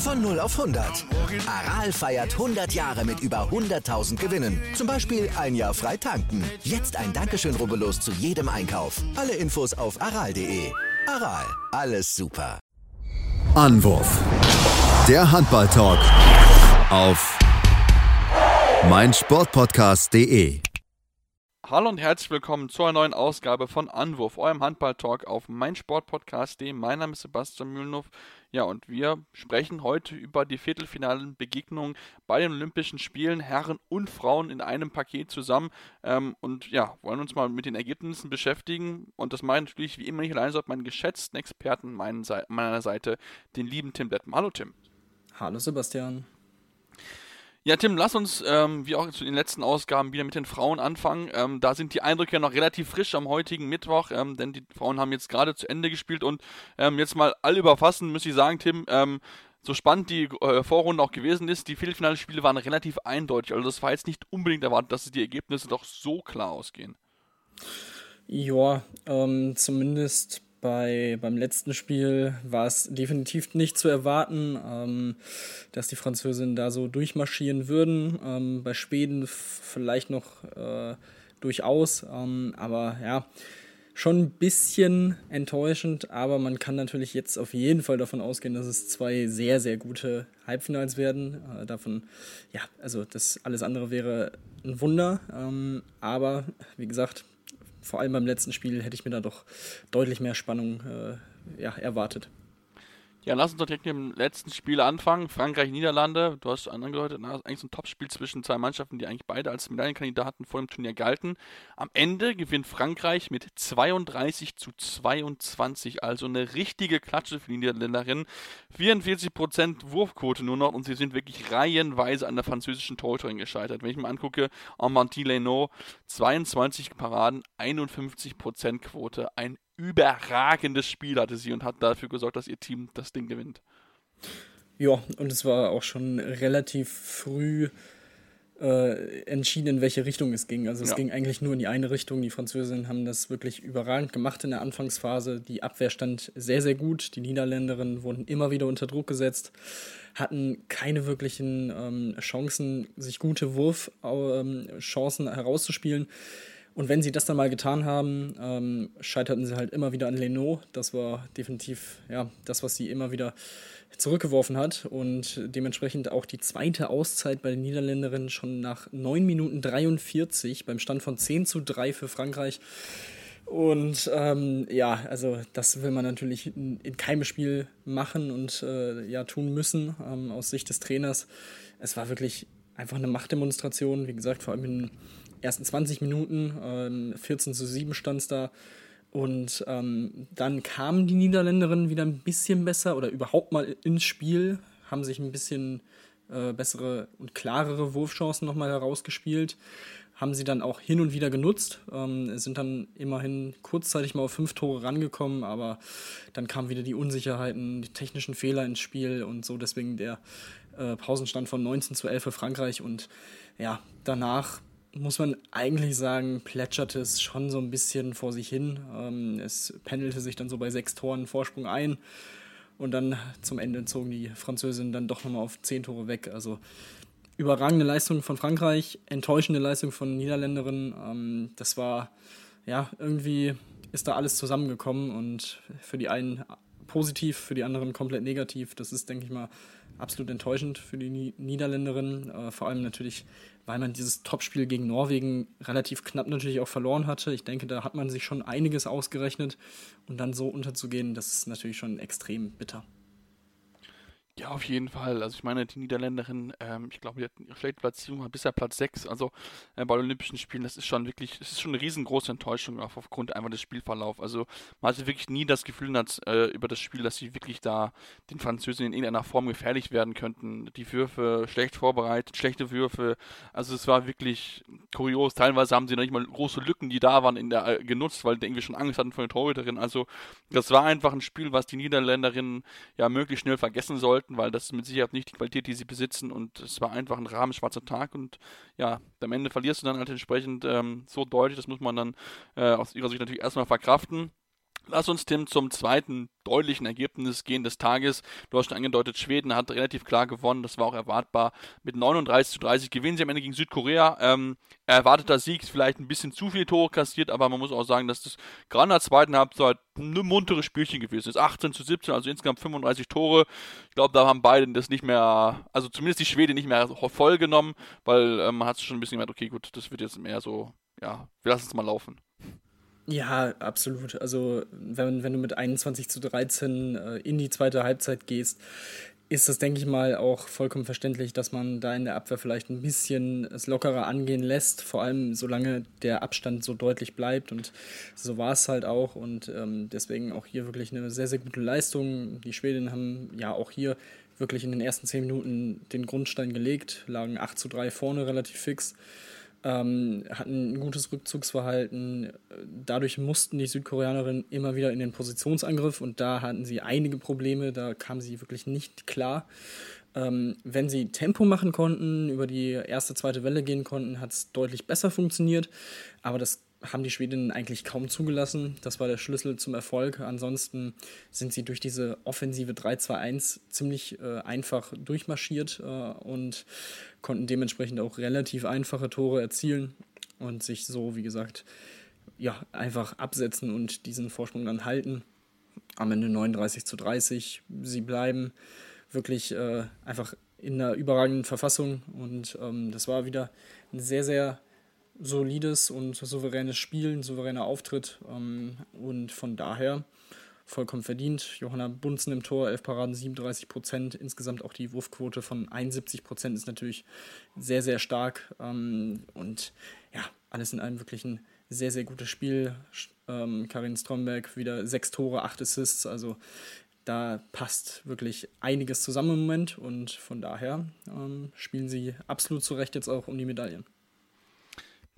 Von 0 auf 100. Aral feiert 100 Jahre mit über 100.000 Gewinnen. Zum Beispiel ein Jahr frei tanken. Jetzt ein Dankeschön, rubbellos zu jedem Einkauf. Alle Infos auf aral.de. Aral, alles super. Anwurf. Der Handball-Talk auf meinsportpodcast.de. Hallo und herzlich willkommen zu einer neuen Ausgabe von Anwurf, eurem Handball-Talk auf meinsportpodcast.de. Mein Name ist Sebastian Mühlenhoff. Ja, und wir sprechen heute über die viertelfinalen Begegnungen bei den Olympischen Spielen, Herren und Frauen in einem Paket zusammen. Ähm, und ja, wollen uns mal mit den Ergebnissen beschäftigen. Und das meine natürlich wie immer nicht allein, sondern meinen geschätzten Experten meiner Seite, den lieben Tim Dettem. Hallo Tim. Hallo Sebastian. Ja, Tim, lass uns, ähm, wie auch zu den letzten Ausgaben, wieder mit den Frauen anfangen. Ähm, da sind die Eindrücke ja noch relativ frisch am heutigen Mittwoch, ähm, denn die Frauen haben jetzt gerade zu Ende gespielt und ähm, jetzt mal alle überfassen, muss ich sagen, Tim, ähm, so spannend die äh, Vorrunde auch gewesen ist, die Viertelfinalspiele waren relativ eindeutig. Also das war jetzt nicht unbedingt erwartet, dass die Ergebnisse doch so klar ausgehen. Ja, ähm, zumindest bei, beim letzten Spiel war es definitiv nicht zu erwarten, ähm, dass die Französinnen da so durchmarschieren würden. Ähm, bei Schweden vielleicht noch äh, durchaus, ähm, aber ja, schon ein bisschen enttäuschend, aber man kann natürlich jetzt auf jeden Fall davon ausgehen, dass es zwei sehr, sehr gute Halbfinals werden. Äh, davon, ja, also das alles andere wäre ein Wunder, ähm, aber wie gesagt, vor allem beim letzten Spiel hätte ich mir da doch deutlich mehr Spannung äh, ja, erwartet. Ja, lass uns doch direkt mit dem letzten Spiel anfangen. Frankreich-Niederlande. Du hast angedeutet, na, eigentlich so ein Topspiel zwischen zwei Mannschaften, die eigentlich beide als Medaillenkandidaten vor dem Turnier galten. Am Ende gewinnt Frankreich mit 32 zu 22, also eine richtige Klatsche für die Niederländerinnen. 44% Wurfquote nur noch und sie sind wirklich reihenweise an der französischen Torhüterin gescheitert. Wenn ich mir angucke, Armandie Leno, 22 Paraden, 51% Quote. Ein überragendes Spiel hatte sie und hat dafür gesorgt, dass ihr Team das Ding gewinnt. Ja, und es war auch schon relativ früh äh, entschieden, in welche Richtung es ging. Also es ja. ging eigentlich nur in die eine Richtung. Die Französinnen haben das wirklich überragend gemacht in der Anfangsphase. Die Abwehr stand sehr, sehr gut. Die Niederländerinnen wurden immer wieder unter Druck gesetzt, hatten keine wirklichen ähm, Chancen, sich gute Wurfchancen ähm, herauszuspielen. Und wenn sie das dann mal getan haben, ähm, scheiterten sie halt immer wieder an Leno. Das war definitiv ja, das, was sie immer wieder zurückgeworfen hat. Und dementsprechend auch die zweite Auszeit bei den Niederländerinnen schon nach 9 Minuten 43 beim Stand von 10 zu 3 für Frankreich. Und ähm, ja, also das will man natürlich in, in keinem Spiel machen und äh, ja tun müssen ähm, aus Sicht des Trainers. Es war wirklich einfach eine Machtdemonstration, wie gesagt, vor allem in ersten 20 Minuten, ähm, 14 zu 7 stand es da. Und ähm, dann kamen die Niederländerinnen wieder ein bisschen besser oder überhaupt mal ins Spiel, haben sich ein bisschen äh, bessere und klarere Wurfchancen nochmal herausgespielt, haben sie dann auch hin und wieder genutzt, ähm, sind dann immerhin kurzzeitig mal auf fünf Tore rangekommen, aber dann kamen wieder die Unsicherheiten, die technischen Fehler ins Spiel und so, deswegen der äh, Pausenstand von 19 zu 11 für Frankreich und ja, danach muss man eigentlich sagen, plätscherte es schon so ein bisschen vor sich hin. Ähm, es pendelte sich dann so bei sechs Toren Vorsprung ein. Und dann zum Ende zogen die Französinnen dann doch nochmal auf zehn Tore weg. Also überragende Leistung von Frankreich, enttäuschende Leistung von Niederländerinnen. Ähm, das war, ja, irgendwie ist da alles zusammengekommen und für die einen positiv, für die anderen komplett negativ. Das ist, denke ich mal, absolut enttäuschend für die Niederländerinnen. Äh, vor allem natürlich weil man dieses Topspiel gegen Norwegen relativ knapp natürlich auch verloren hatte. Ich denke, da hat man sich schon einiges ausgerechnet und dann so unterzugehen, das ist natürlich schon extrem bitter. Ja, auf jeden Fall. Also ich meine, die Niederländerin, ähm, ich glaube, die hat ihre schlechte Platzierung bisher Platz 6. Also äh, bei Olympischen Spielen, das ist schon wirklich, das ist schon eine riesengroße Enttäuschung auf, aufgrund einfach des Spielverlaufs. Also man hatte wirklich nie das Gefühl dass, äh, über das Spiel, dass sie wirklich da den Französen in irgendeiner Form gefährlich werden könnten. Die Würfe schlecht vorbereitet, schlechte Würfe. Also es war wirklich kurios. Teilweise haben sie noch nicht mal große Lücken, die da waren, in der, äh, genutzt, weil die irgendwie schon Angst hatten vor der Torhüterin. Also das war einfach ein Spiel, was die Niederländerinnen ja möglichst schnell vergessen sollten sollten, weil das ist mit Sicherheit nicht die Qualität, die sie besitzen und es war einfach ein rahmenschwarzer Tag und ja, am Ende verlierst du dann halt entsprechend ähm, so deutlich, das muss man dann äh, aus ihrer Sicht natürlich erstmal verkraften. Lass uns, Tim, zum zweiten deutlichen Ergebnis gehen des Tages. Du hast schon angedeutet, Schweden hat relativ klar gewonnen. Das war auch erwartbar. Mit 39 zu 30 gewinnen sie am Ende gegen Südkorea. Ähm, erwarteter Sieg vielleicht ein bisschen zu viele Tore kassiert, aber man muss auch sagen, dass das gerade in der zweiten Halbzeit ein munteres Spielchen gewesen ist. 18 zu 17, also insgesamt 35 Tore. Ich glaube, da haben beide das nicht mehr, also zumindest die Schwede nicht mehr voll genommen, weil ähm, man hat schon ein bisschen gemerkt, okay, gut, das wird jetzt mehr so, ja, wir lassen es mal laufen. Ja, absolut. Also wenn, wenn du mit 21 zu 13 äh, in die zweite Halbzeit gehst, ist das, denke ich mal, auch vollkommen verständlich, dass man da in der Abwehr vielleicht ein bisschen es lockerer angehen lässt, vor allem solange der Abstand so deutlich bleibt. Und so war es halt auch. Und ähm, deswegen auch hier wirklich eine sehr, sehr gute Leistung. Die Schwedinnen haben ja auch hier wirklich in den ersten zehn Minuten den Grundstein gelegt, lagen 8 zu 3 vorne relativ fix ähm, hatten ein gutes Rückzugsverhalten. Dadurch mussten die Südkoreanerinnen immer wieder in den Positionsangriff und da hatten sie einige Probleme, da kamen sie wirklich nicht klar. Ähm, wenn sie Tempo machen konnten, über die erste, zweite Welle gehen konnten, hat es deutlich besser funktioniert. Aber das haben die Schwedinnen eigentlich kaum zugelassen. Das war der Schlüssel zum Erfolg. Ansonsten sind sie durch diese offensive 3-2-1 ziemlich äh, einfach durchmarschiert äh, und konnten dementsprechend auch relativ einfache Tore erzielen und sich so, wie gesagt, ja, einfach absetzen und diesen Vorsprung dann halten. Am Ende 39 zu 30. Sie bleiben wirklich äh, einfach in einer überragenden Verfassung und ähm, das war wieder ein sehr, sehr solides und souveränes Spiel, ein souveräner Auftritt ähm, und von daher vollkommen verdient. Johanna Bunzen im Tor, 11 Paraden, 37 Prozent. Insgesamt auch die Wurfquote von 71 Prozent ist natürlich sehr, sehr stark. Ähm, und ja, alles in allem wirklich ein sehr, sehr gutes Spiel. Ähm, Karin Stromberg wieder sechs Tore, acht Assists. Also da passt wirklich einiges zusammen im Moment und von daher ähm, spielen sie absolut zu Recht jetzt auch um die Medaillen.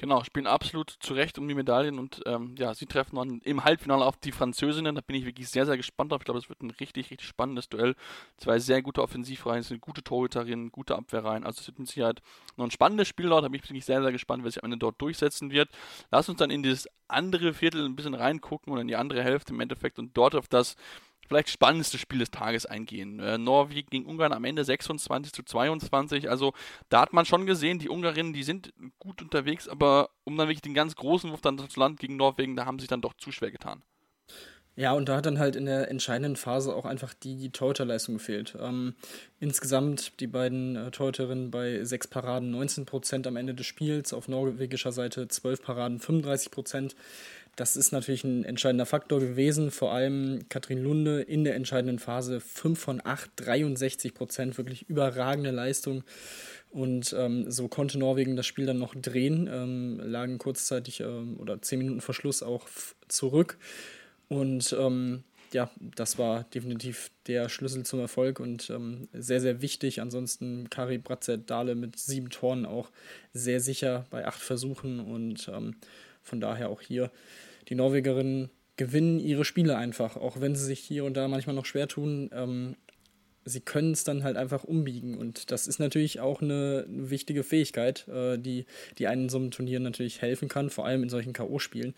Genau, spielen absolut zu Recht um die Medaillen und ähm, ja, sie treffen dann im Halbfinale auf die Französinnen. Da bin ich wirklich sehr, sehr gespannt drauf. Ich glaube, es wird ein richtig, richtig spannendes Duell. Zwei sehr gute Offensivreihen, sind gute Torhüterinnen, gute Abwehrreihen. Also es wird mit Sicherheit noch ein spannendes Spiel dort. Da bin ich wirklich sehr, sehr gespannt, wer sich am Ende dort durchsetzen wird. Lass uns dann in dieses andere Viertel ein bisschen reingucken oder in die andere Hälfte im Endeffekt und dort auf das vielleicht spannendste Spiel des Tages eingehen. Äh, Norwegen gegen Ungarn am Ende 26 zu 22. Also da hat man schon gesehen, die Ungarinnen, die sind gut unterwegs, aber um dann wirklich den ganz großen Wurf dann zu Land gegen Norwegen, da haben sie dann doch zu schwer getan. Ja, und da hat dann halt in der entscheidenden Phase auch einfach die Torhüterleistung gefehlt. Ähm, insgesamt die beiden äh, Torhüterinnen bei sechs Paraden 19 Prozent am Ende des Spiels, auf norwegischer Seite 12 Paraden 35 Prozent. Das ist natürlich ein entscheidender Faktor gewesen. Vor allem Katrin Lunde in der entscheidenden Phase 5 von 8, 63 Prozent, wirklich überragende Leistung. Und ähm, so konnte Norwegen das Spiel dann noch drehen, ähm, lagen kurzzeitig ähm, oder 10 Minuten vor Schluss auch zurück. Und ähm, ja, das war definitiv der Schlüssel zum Erfolg und ähm, sehr, sehr wichtig. Ansonsten Kari Bratzett-Dahle mit sieben Toren auch sehr sicher bei acht Versuchen und ähm, von daher auch hier die Norwegerinnen gewinnen ihre Spiele einfach, auch wenn sie sich hier und da manchmal noch schwer tun. Ähm, sie können es dann halt einfach umbiegen und das ist natürlich auch eine, wichtige Fähigkeit, äh, die, die einen in so einem Turnier natürlich helfen kann, vor allem in solchen K.O.-Spielen.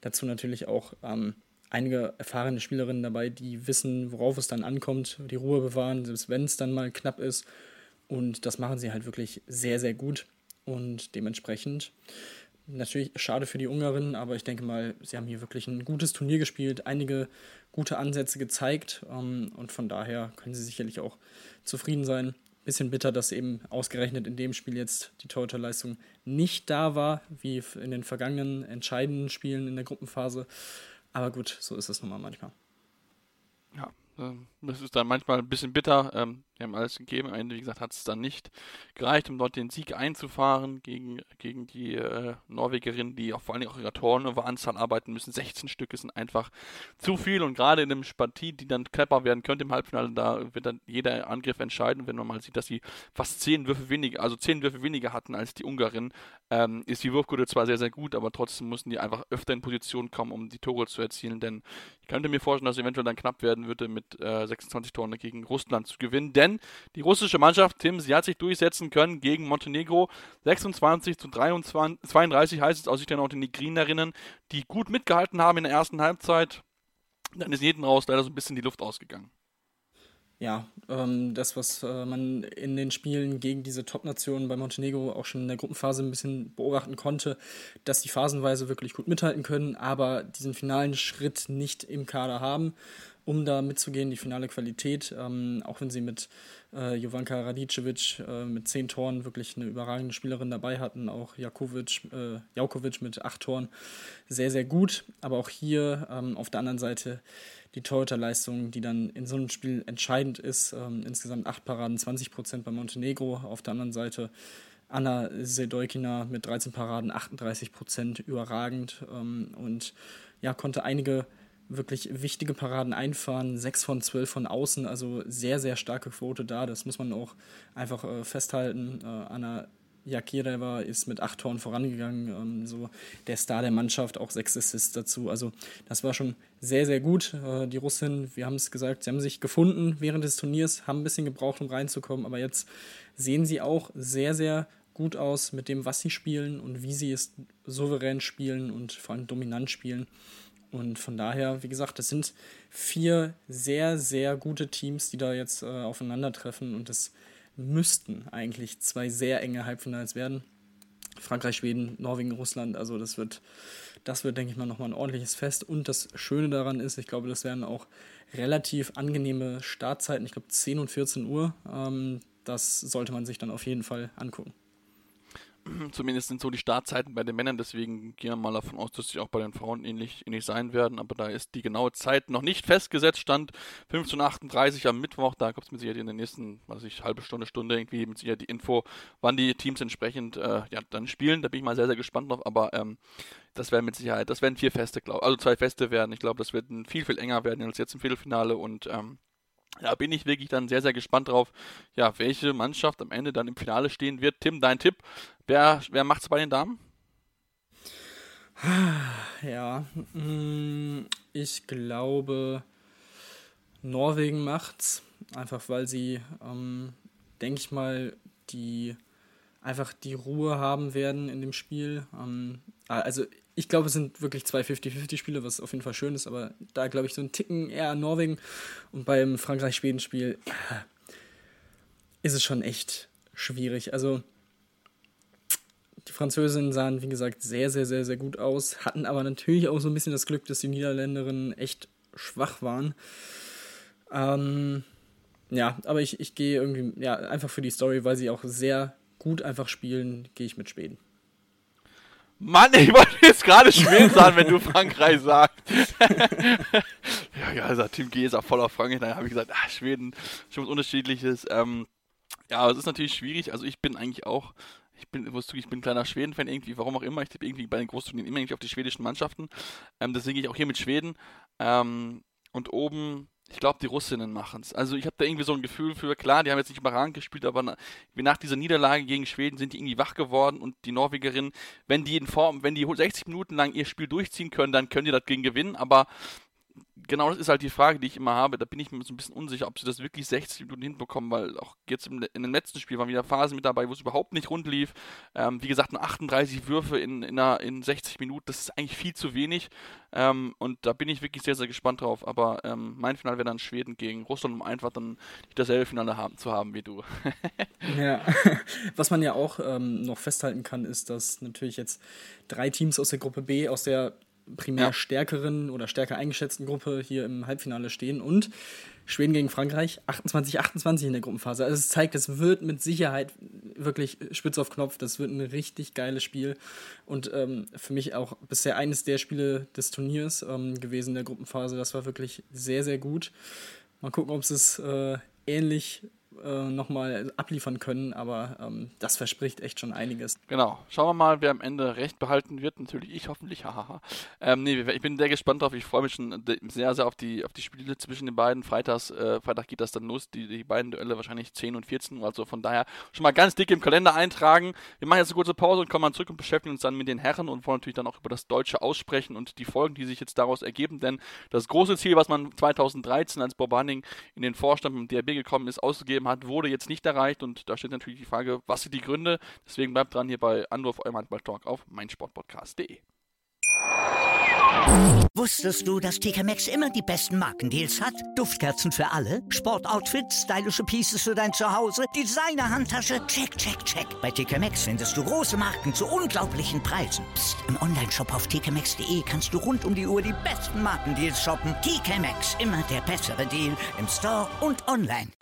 Dazu natürlich auch ähm, einige erfahrene Spielerinnen dabei, die wissen, worauf es dann ankommt, die Ruhe bewahren, selbst wenn es dann mal knapp ist. Und das machen sie halt wirklich sehr, sehr gut. Und dementsprechend Natürlich schade für die Ungarinnen, aber ich denke mal, sie haben hier wirklich ein gutes Turnier gespielt, einige gute Ansätze gezeigt ähm, und von daher können sie sicherlich auch zufrieden sein. Bisschen bitter, dass eben ausgerechnet in dem Spiel jetzt die Torhüterleistung nicht da war, wie in den vergangenen entscheidenden Spielen in der Gruppenphase. Aber gut, so ist es nun mal manchmal. Ja, ähm, das ist dann manchmal ein bisschen bitter. Ähm, Die haben alles gegeben. Ende, wie gesagt, hat es dann nicht gereicht, um dort den Sieg einzufahren gegen, gegen die äh, Norwegerin, die auch vor allem auch ihrer Anzahl arbeiten müssen. 16 Stücke sind einfach zu viel und gerade in einem Partie, die dann knapper werden könnte im Halbfinale, da wird dann jeder Angriff entscheiden. Wenn man mal sieht, dass sie fast 10 Würfe weniger, also 10 Würfe weniger hatten als die Ungarin, ähm, ist die Wurfquote zwar sehr, sehr gut, aber trotzdem mussten die einfach öfter in Position kommen, um die Tore zu erzielen, denn ich könnte mir vorstellen, dass es eventuell dann knapp werden würde, mit äh, 26 Toren gegen Russland zu gewinnen, denn denn die russische Mannschaft, Tim, sie hat sich durchsetzen können gegen Montenegro. 26 zu 23, 32 heißt es aus Sicht der Montenegrinerinnen, die gut mitgehalten haben in der ersten Halbzeit. Dann ist jeden raus leider so ein bisschen die Luft ausgegangen. Ja, ähm, das, was äh, man in den Spielen gegen diese Top-Nationen bei Montenegro auch schon in der Gruppenphase ein bisschen beobachten konnte, dass die phasenweise wirklich gut mithalten können, aber diesen finalen Schritt nicht im Kader haben um da mitzugehen, die finale Qualität, ähm, auch wenn sie mit äh, Jovanka Radicevic äh, mit zehn Toren wirklich eine überragende Spielerin dabei hatten, auch Jakovic, äh, Jaukovic mit acht Toren, sehr, sehr gut, aber auch hier ähm, auf der anderen Seite die Torhüterleistung, die dann in so einem Spiel entscheidend ist, ähm, insgesamt acht Paraden, 20 Prozent bei Montenegro, auf der anderen Seite Anna Sedojkina mit 13 Paraden, 38 Prozent, überragend ähm, und ja, konnte einige wirklich wichtige Paraden einfahren, 6 von 12 von außen, also sehr, sehr starke Quote da, das muss man auch einfach äh, festhalten. Äh, Anna Jakireva ist mit acht Toren vorangegangen, ähm, so der Star der Mannschaft, auch sechs Assists dazu. Also das war schon sehr, sehr gut. Äh, die Russinnen, wir haben es gesagt, sie haben sich gefunden während des Turniers, haben ein bisschen gebraucht, um reinzukommen, aber jetzt sehen sie auch sehr, sehr gut aus mit dem, was sie spielen und wie sie es souverän spielen und vor allem dominant spielen. Und von daher, wie gesagt, das sind vier sehr, sehr gute Teams, die da jetzt äh, aufeinandertreffen. Und das müssten eigentlich zwei sehr enge Halbfinals werden. Frankreich, Schweden, Norwegen, Russland. Also das wird, das wird, denke ich mal, nochmal ein ordentliches Fest. Und das Schöne daran ist, ich glaube, das werden auch relativ angenehme Startzeiten. Ich glaube 10 und 14 Uhr. Ähm, das sollte man sich dann auf jeden Fall angucken. Zumindest sind so die Startzeiten bei den Männern, deswegen gehen wir mal davon aus, dass sie auch bei den Frauen ähnlich, ähnlich sein werden. Aber da ist die genaue Zeit noch nicht festgesetzt. Stand 15.38 Uhr am Mittwoch. Da kommt es mit Sicherheit in der nächsten, was ich, halbe Stunde, Stunde irgendwie mit Sicherheit die Info, wann die Teams entsprechend äh, ja, dann spielen. Da bin ich mal sehr, sehr gespannt drauf. Aber ähm, das werden mit Sicherheit, das werden vier Feste, glaube Also zwei Feste werden. Ich glaube, das wird viel, viel enger werden als jetzt im Viertelfinale und ähm, da bin ich wirklich dann sehr, sehr gespannt drauf, ja, welche Mannschaft am Ende dann im Finale stehen wird. Tim, dein Tipp, wer, wer es bei den Damen? Ja, mm, ich glaube, Norwegen macht's. Einfach weil sie, ähm, denke ich mal, die einfach die Ruhe haben werden in dem Spiel. Ähm, also ich glaube, es sind wirklich zwei 50-50-Spiele, was auf jeden Fall schön ist, aber da glaube ich so ein Ticken eher an Norwegen. Und beim Frankreich-Schweden-Spiel ja, ist es schon echt schwierig. Also die Französinnen sahen, wie gesagt, sehr, sehr, sehr, sehr gut aus, hatten aber natürlich auch so ein bisschen das Glück, dass die Niederländerinnen echt schwach waren. Ähm, ja, aber ich, ich gehe irgendwie, ja, einfach für die Story, weil sie auch sehr gut einfach spielen, gehe ich mit Schweden. Mann, ich wollte jetzt gerade Schweden sagen, wenn du Frankreich sagst. ja, ja, also Team G ist auch voller Frankreich. Dann habe ich gesagt, ah, Schweden, schon was Unterschiedliches. Ähm, ja, es ist natürlich schwierig. Also ich bin eigentlich auch, ich bin, wusste ich bin ein kleiner Schweden-Fan irgendwie, warum auch immer. Ich tippe irgendwie bei den Großturnieren immer irgendwie auf die schwedischen Mannschaften. Ähm, deswegen gehe ich auch hier mit Schweden. Ähm, und oben ich glaube, die Russinnen machen es. Also ich habe da irgendwie so ein Gefühl für, klar, die haben jetzt nicht überragend gespielt, aber nach, nach dieser Niederlage gegen Schweden sind die irgendwie wach geworden und die Norwegerinnen, wenn die in Form, wenn die 60 Minuten lang ihr Spiel durchziehen können, dann können die das gegen gewinnen, aber genau das ist halt die Frage, die ich immer habe. Da bin ich mir so ein bisschen unsicher, ob sie das wirklich 60 Minuten hinbekommen, weil auch jetzt im, in dem letzten Spiel waren wieder Phasen mit dabei, wo es überhaupt nicht rund lief. Ähm, wie gesagt, nur 38 Würfe in, in, einer, in 60 Minuten, das ist eigentlich viel zu wenig. Ähm, und da bin ich wirklich sehr, sehr gespannt drauf. Aber ähm, mein Finale wäre dann Schweden gegen Russland, um einfach dann nicht dasselbe Finale haben, zu haben wie du. ja, was man ja auch ähm, noch festhalten kann, ist, dass natürlich jetzt drei Teams aus der Gruppe B, aus der primär ja. stärkeren oder stärker eingeschätzten Gruppe hier im Halbfinale stehen und Schweden gegen Frankreich 28-28 in der Gruppenphase. Also es zeigt, es wird mit Sicherheit wirklich spitz auf Knopf. Das wird ein richtig geiles Spiel und ähm, für mich auch bisher eines der Spiele des Turniers ähm, gewesen in der Gruppenphase. Das war wirklich sehr, sehr gut. Mal gucken, ob es äh, ähnlich äh, nochmal abliefern können, aber ähm, das verspricht echt schon einiges. Genau. Schauen wir mal, wer am Ende recht behalten wird. Natürlich ich hoffentlich, hahaha. ähm, nee, ich bin sehr gespannt drauf. Ich freue mich schon sehr, sehr auf die, auf die Spiele zwischen den beiden. Freitags, äh, Freitag geht das dann los, die, die beiden Duelle wahrscheinlich 10 und 14 Uhr. Also von daher schon mal ganz dick im Kalender eintragen. Wir machen jetzt eine kurze Pause und kommen mal zurück und beschäftigen uns dann mit den Herren und wollen natürlich dann auch über das Deutsche aussprechen und die Folgen, die sich jetzt daraus ergeben. Denn das große Ziel, was man 2013 als Bob Hunning in den Vorstand im DRB gekommen ist, ausgegeben hat, wurde jetzt nicht erreicht. Und da steht natürlich die Frage, was sind die Gründe? Deswegen bleibt dran hier bei Andorf, eurem Handball-Talk auf meinsportpodcast.de. Wusstest du, dass TK Maxx immer die besten Markendeals hat? Duftkerzen für alle, Sportoutfits, stylische Pieces für dein Zuhause, Designer-Handtasche, check, check, check. Bei TK Maxx findest du große Marken zu unglaublichen Preisen. Psst. im Onlineshop auf tkmaxx.de kannst du rund um die Uhr die besten Markendeals shoppen. TK Maxx, immer der bessere Deal im Store und online.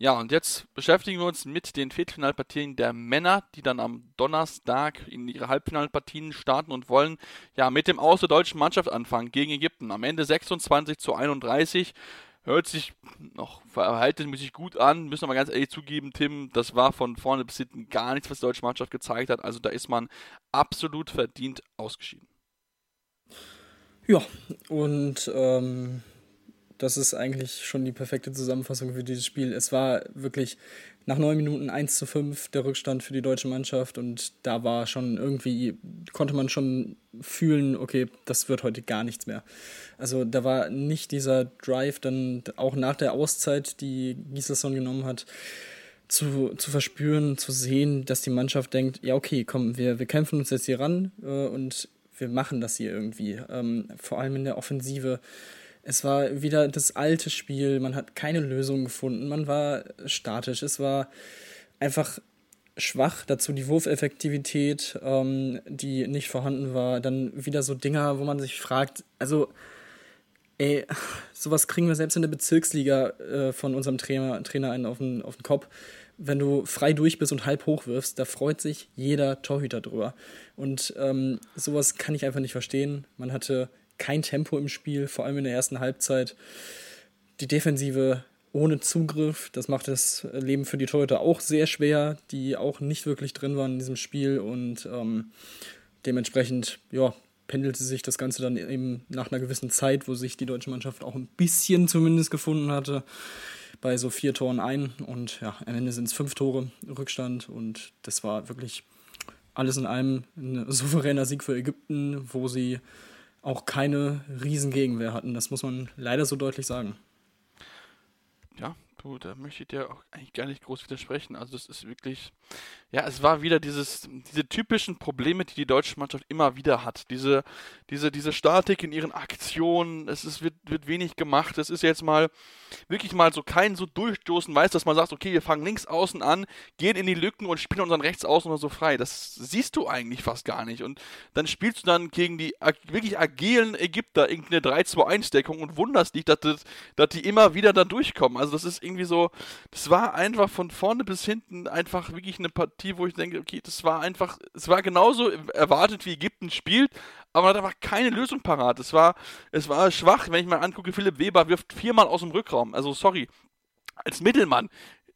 Ja, und jetzt beschäftigen wir uns mit den Viertelfinalpartien der Männer, die dann am Donnerstag in ihre Halbfinalpartien starten und wollen ja mit dem Aus der deutschen Mannschaft anfangen gegen Ägypten. Am Ende 26 zu 31. Hört sich noch verhältnismäßig gut an, müssen wir ganz ehrlich zugeben, Tim, das war von vorne bis hinten gar nichts, was die deutsche Mannschaft gezeigt hat. Also da ist man absolut verdient ausgeschieden. Ja, und ähm, das ist eigentlich schon die perfekte Zusammenfassung für dieses Spiel. Es war wirklich nach neun Minuten 1 zu 5 der Rückstand für die deutsche Mannschaft und da war schon irgendwie, konnte man schon fühlen, okay, das wird heute gar nichts mehr. Also da war nicht dieser Drive dann auch nach der Auszeit, die Gislason genommen hat, zu, zu verspüren, zu sehen, dass die Mannschaft denkt, ja okay, komm, wir, wir kämpfen uns jetzt hier ran äh, und wir machen das hier irgendwie. Ähm, vor allem in der Offensive es war wieder das alte Spiel, man hat keine Lösung gefunden, man war statisch, es war einfach schwach, dazu die Wurfeffektivität, ähm, die nicht vorhanden war, dann wieder so Dinger, wo man sich fragt, also ey, sowas kriegen wir selbst in der Bezirksliga äh, von unserem Trainer, Trainer einen auf den, auf den Kopf. Wenn du frei durch bist und halb hoch wirfst, da freut sich jeder Torhüter drüber. Und ähm, sowas kann ich einfach nicht verstehen. Man hatte kein Tempo im Spiel, vor allem in der ersten Halbzeit. Die Defensive ohne Zugriff, das macht das Leben für die Torhüter auch sehr schwer, die auch nicht wirklich drin waren in diesem Spiel und ähm, dementsprechend, ja, pendelte sich das Ganze dann eben nach einer gewissen Zeit, wo sich die deutsche Mannschaft auch ein bisschen zumindest gefunden hatte, bei so vier Toren ein und ja, am Ende sind es fünf Tore Rückstand und das war wirklich alles in allem ein souveräner Sieg für Ägypten, wo sie auch keine Riesengegenwehr hatten. Das muss man leider so deutlich sagen. Ja, du, da möchte ich dir auch eigentlich gar nicht groß widersprechen. Also das ist wirklich, ja, es war wieder dieses, diese typischen Probleme, die die deutsche Mannschaft immer wieder hat. Diese, diese, diese Statik in ihren Aktionen, es ist, wird, wird wenig gemacht. Es ist jetzt mal wirklich mal so kein so Durchstoßen weiß, dass man sagt, okay, wir fangen links außen an, gehen in die Lücken und spielen unseren rechts außen oder so frei. Das siehst du eigentlich fast gar nicht. Und dann spielst du dann gegen die wirklich agilen Ägypter irgendeine 3-2-1-Deckung und wunderst dich, dass, das, dass die immer wieder da durchkommen. Also das ist irgendwie so, das war einfach von vorne bis hinten einfach wirklich eine Partie Partie, wo ich denke, okay, das war einfach, es war genauso erwartet, wie Ägypten spielt, aber man hat einfach keine Lösung parat. Es war, es war schwach, wenn ich mal angucke, Philipp Weber wirft viermal aus dem Rückraum. Also sorry, als Mittelmann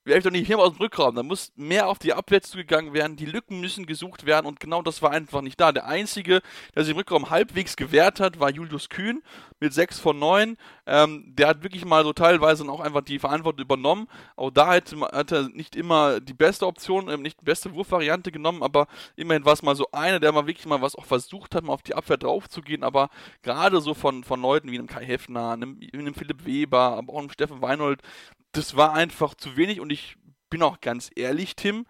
wäre ich doch nicht hier aus dem Rückraum. Da muss mehr auf die Abwehr zugegangen werden. Die Lücken müssen gesucht werden und genau das war einfach nicht da. Der Einzige, der sich im Rückraum halbwegs gewehrt hat, war Julius Kühn mit 6 von 9. Ähm, der hat wirklich mal so teilweise auch einfach die Verantwortung übernommen. Auch da hat, hat er nicht immer die beste Option, ähm, nicht die beste Wurfvariante genommen, aber immerhin war es mal so einer, der mal wirklich mal was auch versucht hat, mal auf die Abwehr draufzugehen. Aber gerade so von, von Leuten wie einem Kai Heffner, einem, einem Philipp Weber, aber auch einem Steffen Weinhold, das war einfach zu wenig und ich bin auch ganz ehrlich, Tim,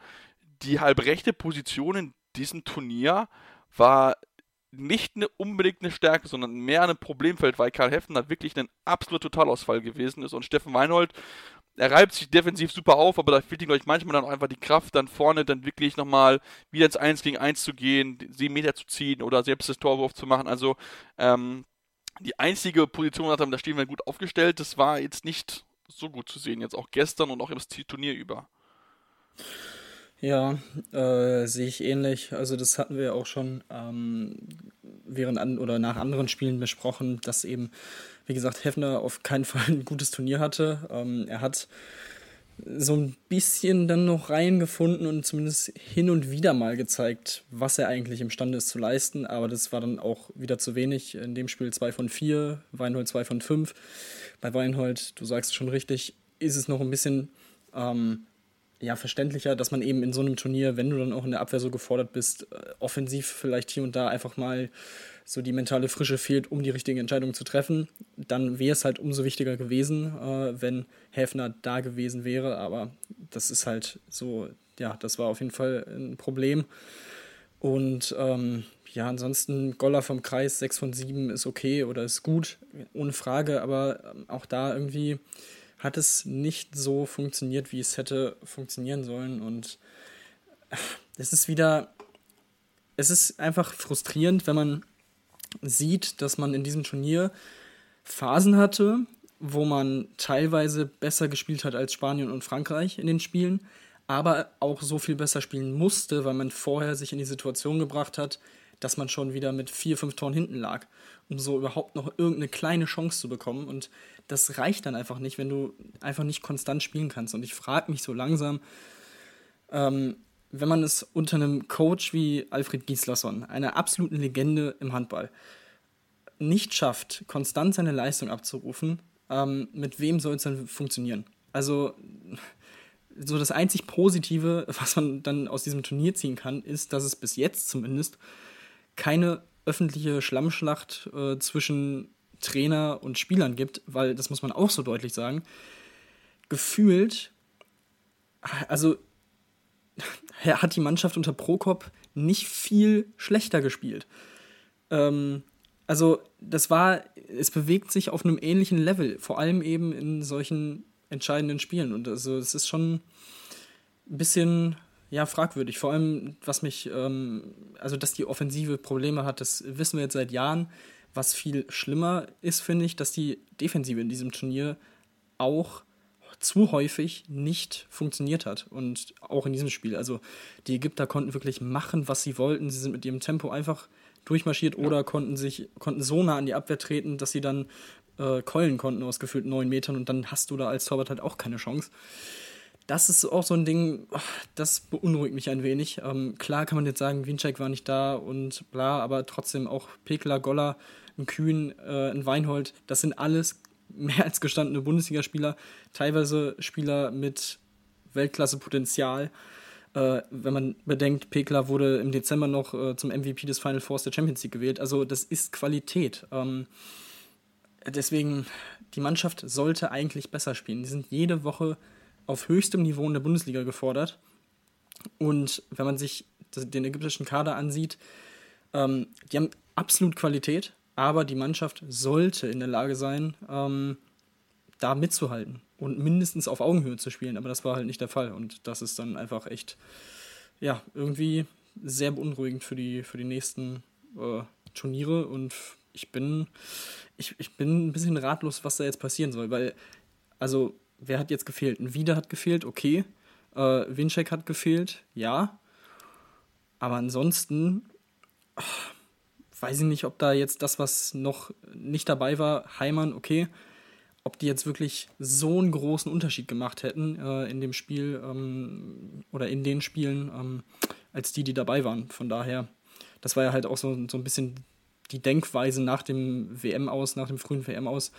die halbrechte Position in diesem Turnier war nicht eine, unbedingt eine Stärke, sondern mehr ein Problemfeld, weil Karl Heffner wirklich ein absoluter Totalausfall gewesen ist und Steffen Weinhold, er reibt sich defensiv super auf, aber da fehlt ihm, glaube manchmal dann auch einfach die Kraft, dann vorne dann wirklich nochmal wieder ins 1 gegen 1 zu gehen, sieben Meter zu ziehen oder selbst das Torwurf zu machen. Also, ähm, die einzige Position hat, da stehen wir gut aufgestellt. Das war jetzt nicht so gut zu sehen, jetzt auch gestern und auch im Turnier über. Ja, äh, sehe ich ähnlich. Also das hatten wir auch schon ähm, während an oder nach anderen Spielen besprochen, dass eben, wie gesagt, Hefner auf keinen Fall ein gutes Turnier hatte. Ähm, er hat so ein bisschen dann noch reingefunden und zumindest hin und wieder mal gezeigt, was er eigentlich imstande ist zu leisten. Aber das war dann auch wieder zu wenig. In dem Spiel 2 von 4, Weinhold 2 von 5. Bei Weinhold, du sagst schon richtig, ist es noch ein bisschen ähm, ja, verständlicher, dass man eben in so einem Turnier, wenn du dann auch in der Abwehr so gefordert bist, äh, offensiv vielleicht hier und da einfach mal so die mentale Frische fehlt, um die richtige Entscheidung zu treffen. Dann wäre es halt umso wichtiger gewesen, äh, wenn Häfner da gewesen wäre. Aber das ist halt so, ja, das war auf jeden Fall ein Problem. Und ähm, ja, ansonsten Goller vom Kreis 6 von 7 ist okay oder ist gut, ohne Frage, aber ähm, auch da irgendwie hat es nicht so funktioniert, wie es hätte funktionieren sollen. Und es ist wieder, es ist einfach frustrierend, wenn man sieht, dass man in diesem Turnier Phasen hatte, wo man teilweise besser gespielt hat als Spanien und Frankreich in den Spielen, aber auch so viel besser spielen musste, weil man vorher sich in die Situation gebracht hat, dass man schon wieder mit vier, fünf Toren hinten lag, um so überhaupt noch irgendeine kleine Chance zu bekommen. Und das reicht dann einfach nicht, wenn du einfach nicht konstant spielen kannst. Und ich frage mich so langsam, ähm, wenn man es unter einem Coach wie Alfred Gislason, einer absoluten Legende im Handball, nicht schafft, konstant seine Leistung abzurufen, ähm, mit wem soll es dann funktionieren? Also so das einzig Positive, was man dann aus diesem Turnier ziehen kann, ist, dass es bis jetzt zumindest keine öffentliche Schlammschlacht äh, zwischen Trainer und Spielern gibt, weil das muss man auch so deutlich sagen, gefühlt, also hat die Mannschaft unter Prokop nicht viel schlechter gespielt. Ähm, also das war, es bewegt sich auf einem ähnlichen Level, vor allem eben in solchen entscheidenden Spielen. Und also es ist schon ein bisschen ja, fragwürdig. Vor allem, was mich, ähm, also dass die Offensive Probleme hat, das wissen wir jetzt seit Jahren. Was viel schlimmer ist, finde ich, dass die Defensive in diesem Turnier auch zu häufig nicht funktioniert hat. Und auch in diesem Spiel. Also die Ägypter konnten wirklich machen, was sie wollten. Sie sind mit ihrem Tempo einfach durchmarschiert ja. oder konnten sich, konnten so nah an die Abwehr treten, dass sie dann äh, keulen konnten aus gefühlt neun Metern und dann hast du da als Torwart halt auch keine Chance. Das ist auch so ein Ding, das beunruhigt mich ein wenig. Ähm, klar kann man jetzt sagen, Winczek war nicht da und bla, aber trotzdem auch Pekler, Goller ein Kühn, äh, ein Weinhold, das sind alles mehr als gestandene Bundesligaspieler, teilweise Spieler mit Weltklasse-Potenzial. Äh, wenn man bedenkt, Pekler wurde im Dezember noch äh, zum MVP des Final Fours der Champions League gewählt. Also das ist Qualität. Ähm, deswegen, die Mannschaft sollte eigentlich besser spielen. Die sind jede Woche auf höchstem Niveau in der Bundesliga gefordert. Und wenn man sich den ägyptischen Kader ansieht, ähm, die haben absolut Qualität aber die Mannschaft sollte in der Lage sein, ähm, da mitzuhalten und mindestens auf Augenhöhe zu spielen. Aber das war halt nicht der Fall. Und das ist dann einfach echt, ja, irgendwie sehr beunruhigend für die, für die nächsten äh, Turniere. Und ich bin, ich, ich bin ein bisschen ratlos, was da jetzt passieren soll. Weil, also, wer hat jetzt gefehlt? Ein Wieder hat gefehlt, okay. Äh, Winczek hat gefehlt, ja. Aber ansonsten. Oh, weiß ich nicht, ob da jetzt das, was noch nicht dabei war, Heimann, okay, ob die jetzt wirklich so einen großen Unterschied gemacht hätten äh, in dem Spiel ähm, oder in den Spielen, ähm, als die, die dabei waren. Von daher, das war ja halt auch so, so ein bisschen die Denkweise nach dem WM aus, nach dem frühen WM aus.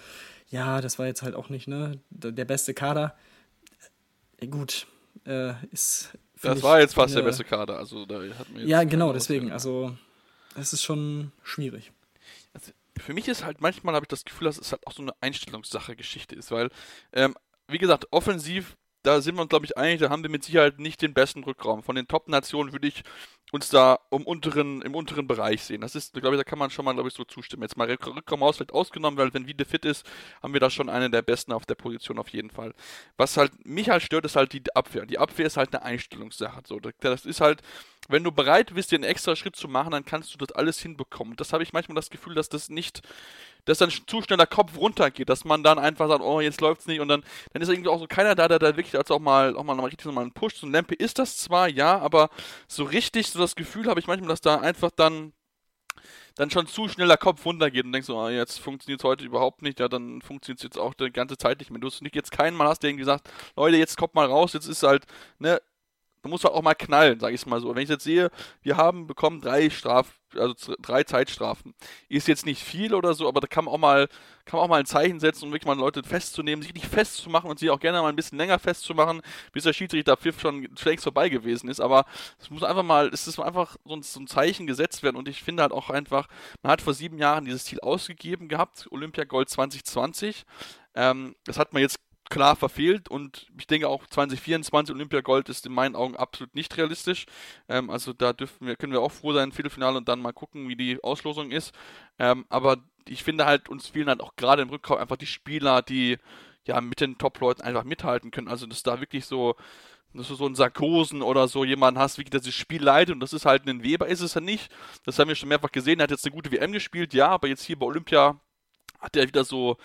Ja, das war jetzt halt auch nicht ne, der beste Kader. Äh, gut, äh, ist. Das war jetzt fast der beste Kader. Also da hat mir ja, genau, deswegen. Also es ist schon schwierig. Also für mich ist halt manchmal habe ich das Gefühl, dass es halt auch so eine Einstellungssache Geschichte ist, weil ähm, wie gesagt, offensiv da sind wir uns, glaube ich, einig, da haben wir mit Sicherheit nicht den besten Rückraum. Von den Top-Nationen würde ich uns da um unteren, im unteren Bereich sehen. Das ist, glaube ich, da kann man schon mal, glaube ich, so zustimmen. Jetzt mal Rückraum aus, vielleicht ausgenommen, weil wenn Wiede fit ist, haben wir da schon einen der besten auf der Position auf jeden Fall. Was halt mich halt stört, ist halt die Abwehr. Die Abwehr ist halt eine Einstellungssache. So, das ist halt, wenn du bereit bist, dir einen extra Schritt zu machen, dann kannst du das alles hinbekommen. Das habe ich manchmal das Gefühl, dass das nicht dass dann zu schnell der Kopf runtergeht, dass man dann einfach sagt, oh, jetzt läuft's nicht und dann, dann ist irgendwie auch so keiner da, der da wirklich als auch mal, auch mal, richtig so mal einen Push, so ein Lampe ist das zwar, ja, aber so richtig so das Gefühl habe ich manchmal, dass da einfach dann dann schon zu schnell der Kopf runtergeht und denkst so, ah, jetzt funktioniert es heute überhaupt nicht, ja, dann funktioniert es jetzt auch die ganze Zeit nicht mehr. Du hast nicht jetzt keinen Mal hast, der irgendwie sagt, Leute, jetzt kommt mal raus, jetzt ist halt, ne, da muss halt auch mal knallen, sage ich mal so. Wenn ich jetzt sehe, wir haben bekommen drei Straf, also drei Zeitstrafen. Ist jetzt nicht viel oder so, aber da kann man auch mal, kann man auch mal ein Zeichen setzen, um wirklich mal Leute festzunehmen, sich nicht festzumachen und sie auch gerne mal ein bisschen länger festzumachen, bis der Schiedsrichter Pfiff schon längst vorbei gewesen ist. Aber es muss einfach mal, es ist einfach so ein, so ein Zeichen gesetzt werden und ich finde halt auch einfach, man hat vor sieben Jahren dieses Ziel ausgegeben gehabt, Olympia Gold 2020. Ähm, das hat man jetzt klar verfehlt und ich denke auch 2024 Olympiagold ist in meinen Augen absolut nicht realistisch. Ähm, also da dürfen wir, können wir auch froh sein, Viertelfinale und dann mal gucken, wie die Auslosung ist. Ähm, aber ich finde halt, uns fehlen halt auch gerade im Rückkauf einfach die Spieler, die ja mit den Top-Leuten einfach mithalten können. Also dass da wirklich so dass du so einen Sarkosen oder so jemanden hast, wie das Spiel leitet und das ist halt ein Weber, ist es ja nicht. Das haben wir schon mehrfach gesehen. Er hat jetzt eine gute WM gespielt, ja, aber jetzt hier bei Olympia hat er wieder so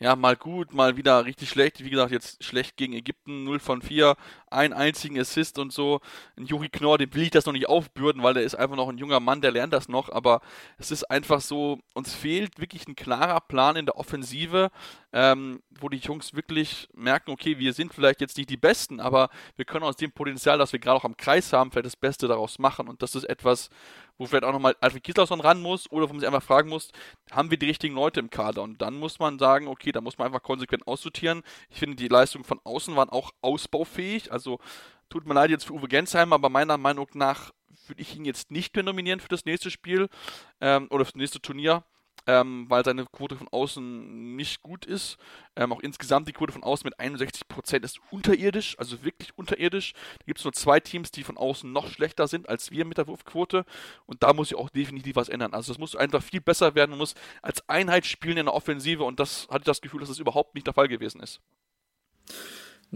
ja, mal gut, mal wieder richtig schlecht. Wie gesagt, jetzt schlecht gegen Ägypten, 0 von 4, einen einzigen Assist und so. Ein Juri Knorr, dem will ich das noch nicht aufbürden, weil der ist einfach noch ein junger Mann, der lernt das noch. Aber es ist einfach so, uns fehlt wirklich ein klarer Plan in der Offensive, ähm, wo die Jungs wirklich merken, okay, wir sind vielleicht jetzt nicht die Besten, aber wir können aus dem Potenzial, das wir gerade auch am Kreis haben, vielleicht das Beste daraus machen. Und das ist etwas, wo vielleicht auch nochmal Alfred Gislason ran muss oder wo man sich einfach fragen muss, haben wir die richtigen Leute im Kader? Und dann muss man sagen, okay, da muss man einfach konsequent aussortieren. Ich finde, die Leistungen von außen waren auch ausbaufähig. Also tut mir leid jetzt für Uwe Gensheim, aber meiner Meinung nach würde ich ihn jetzt nicht mehr nominieren für das nächste Spiel ähm, oder für das nächste Turnier ähm, weil seine Quote von außen nicht gut ist. Ähm, auch insgesamt die Quote von außen mit 61% ist unterirdisch, also wirklich unterirdisch. Da gibt es nur zwei Teams, die von außen noch schlechter sind als wir mit der Wurfquote. Und da muss sich auch definitiv was ändern. Also es muss einfach viel besser werden. Man muss als Einheit spielen in der Offensive und das hatte ich das Gefühl, dass das überhaupt nicht der Fall gewesen ist.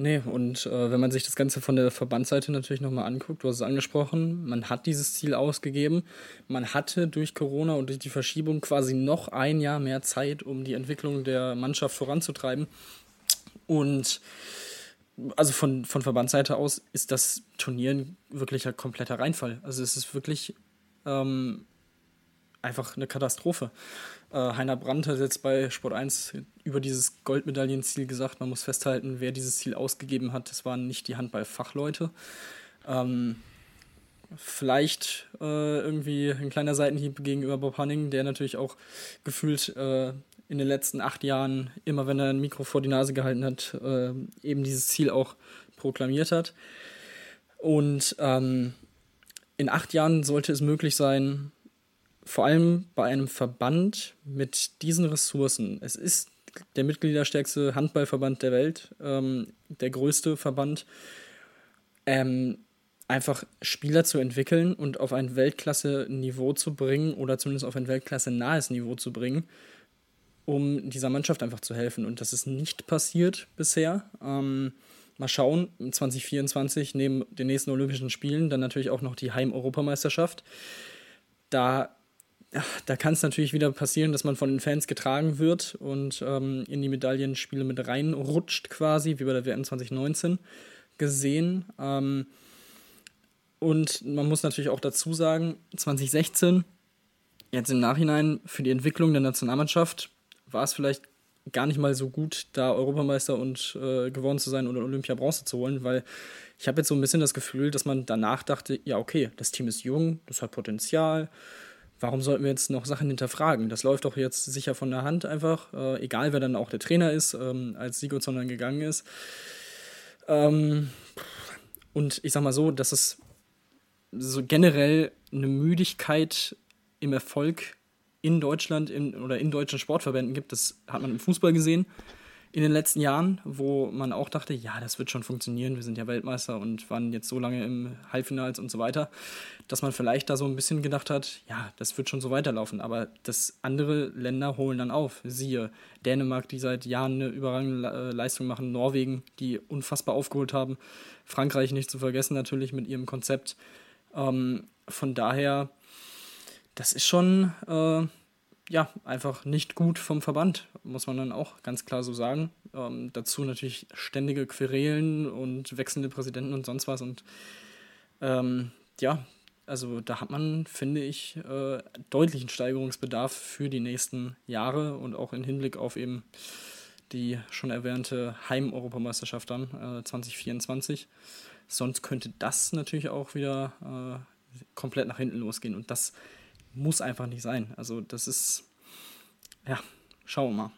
Nee, und äh, wenn man sich das Ganze von der Verbandsseite natürlich nochmal anguckt, du hast es angesprochen, man hat dieses Ziel ausgegeben. Man hatte durch Corona und durch die Verschiebung quasi noch ein Jahr mehr Zeit, um die Entwicklung der Mannschaft voranzutreiben. Und also von, von Verbandsseite aus ist das Turnier ein wirklicher kompletter Reinfall. Also es ist wirklich ähm, einfach eine Katastrophe. Äh, Heiner Brandt hat jetzt bei Sport 1 über dieses Goldmedaillenziel gesagt, man muss festhalten, wer dieses Ziel ausgegeben hat, das waren nicht die Handballfachleute. Ähm, vielleicht äh, irgendwie ein kleiner Seitenhieb gegenüber Bob Hanning, der natürlich auch gefühlt äh, in den letzten acht Jahren, immer wenn er ein Mikro vor die Nase gehalten hat, äh, eben dieses Ziel auch proklamiert hat. Und ähm, in acht Jahren sollte es möglich sein, vor allem bei einem Verband mit diesen Ressourcen. Es ist der mitgliederstärkste Handballverband der Welt, ähm, der größte Verband, ähm, einfach Spieler zu entwickeln und auf ein Weltklasse-Niveau zu bringen oder zumindest auf ein Weltklasse-nahes Niveau zu bringen, um dieser Mannschaft einfach zu helfen. Und das ist nicht passiert bisher. Ähm, mal schauen, 2024 neben den nächsten Olympischen Spielen dann natürlich auch noch die Heim-Europameisterschaft. Da da kann es natürlich wieder passieren, dass man von den Fans getragen wird und ähm, in die Medaillenspiele mit reinrutscht quasi, wie bei der WM 2019 gesehen. Ähm, und man muss natürlich auch dazu sagen, 2016, jetzt im Nachhinein für die Entwicklung der Nationalmannschaft, war es vielleicht gar nicht mal so gut, da Europameister und äh, geworden zu sein oder Olympia Bronze zu holen, weil ich habe jetzt so ein bisschen das Gefühl, dass man danach dachte, ja okay, das Team ist jung, das hat Potenzial, warum sollten wir jetzt noch Sachen hinterfragen? Das läuft doch jetzt sicher von der Hand einfach, äh, egal wer dann auch der Trainer ist, ähm, als Sigurdsson dann gegangen ist. Ähm, und ich sag mal so, dass es so generell eine Müdigkeit im Erfolg in Deutschland in, oder in deutschen Sportverbänden gibt, das hat man im Fußball gesehen in den letzten Jahren, wo man auch dachte, ja, das wird schon funktionieren, wir sind ja Weltmeister und waren jetzt so lange im Halbfinals und so weiter, dass man vielleicht da so ein bisschen gedacht hat, ja, das wird schon so weiterlaufen, aber das andere Länder holen dann auf. Siehe Dänemark, die seit Jahren eine überragende äh, Leistung machen, Norwegen, die unfassbar aufgeholt haben, Frankreich nicht zu vergessen natürlich mit ihrem Konzept. Ähm, von daher, das ist schon, äh, ja, einfach nicht gut vom Verband, muss man dann auch ganz klar so sagen. Ähm, dazu natürlich ständige Querelen und wechselnde Präsidenten und sonst was. Und ähm, ja, also da hat man, finde ich, äh, deutlichen Steigerungsbedarf für die nächsten Jahre und auch im Hinblick auf eben die schon erwähnte Heim-Europameisterschaft dann äh, 2024. Sonst könnte das natürlich auch wieder äh, komplett nach hinten losgehen und das muss einfach nicht sein. Also das ist, ja, schauen wir mal.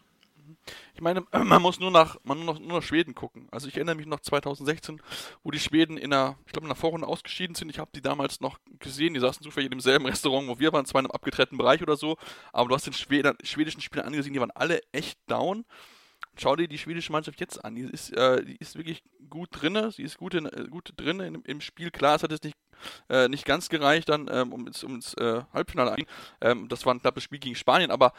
Ich meine, man muss nur nach, man nur nach, nur nach Schweden gucken. Also ich erinnere mich noch 2016, wo die Schweden in der, ich glaube in der Vorrunde ausgeschieden sind. Ich habe die damals noch gesehen. Die saßen zufällig in demselben Restaurant, wo wir waren, zwar in einem abgetrennten Bereich oder so. Aber du hast den Schweden, schwedischen Spieler angesehen, die waren alle echt down. Schau dir die schwedische Mannschaft jetzt an. Die ist, äh, die ist wirklich gut drin. Sie ist gut, in, äh, gut drin im, im Spiel. Klar, es hat jetzt nicht, äh, nicht ganz gereicht, dann ähm, um ins, um ins äh, Halbfinale ein. Ähm, das war ein knappes Spiel gegen Spanien, aber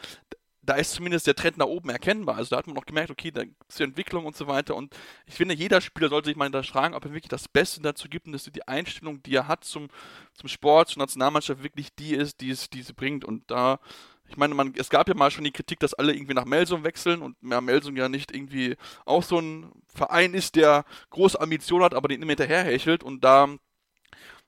da ist zumindest der Trend nach oben erkennbar. Also da hat man noch gemerkt, okay, da ist die Entwicklung und so weiter. Und ich finde, jeder Spieler sollte sich mal hinterfragen, ob er wirklich das Beste dazu gibt und dass die Einstellung, die er hat zum, zum Sport, zur Nationalmannschaft, wirklich die ist, die es, die sie bringt. Und da, ich meine, man, es gab ja mal schon die Kritik, dass alle irgendwie nach Melsung wechseln und ja, Melsung ja nicht irgendwie auch so ein Verein ist, der große Ambitionen hat, aber den immer hinterherhechelt. Und da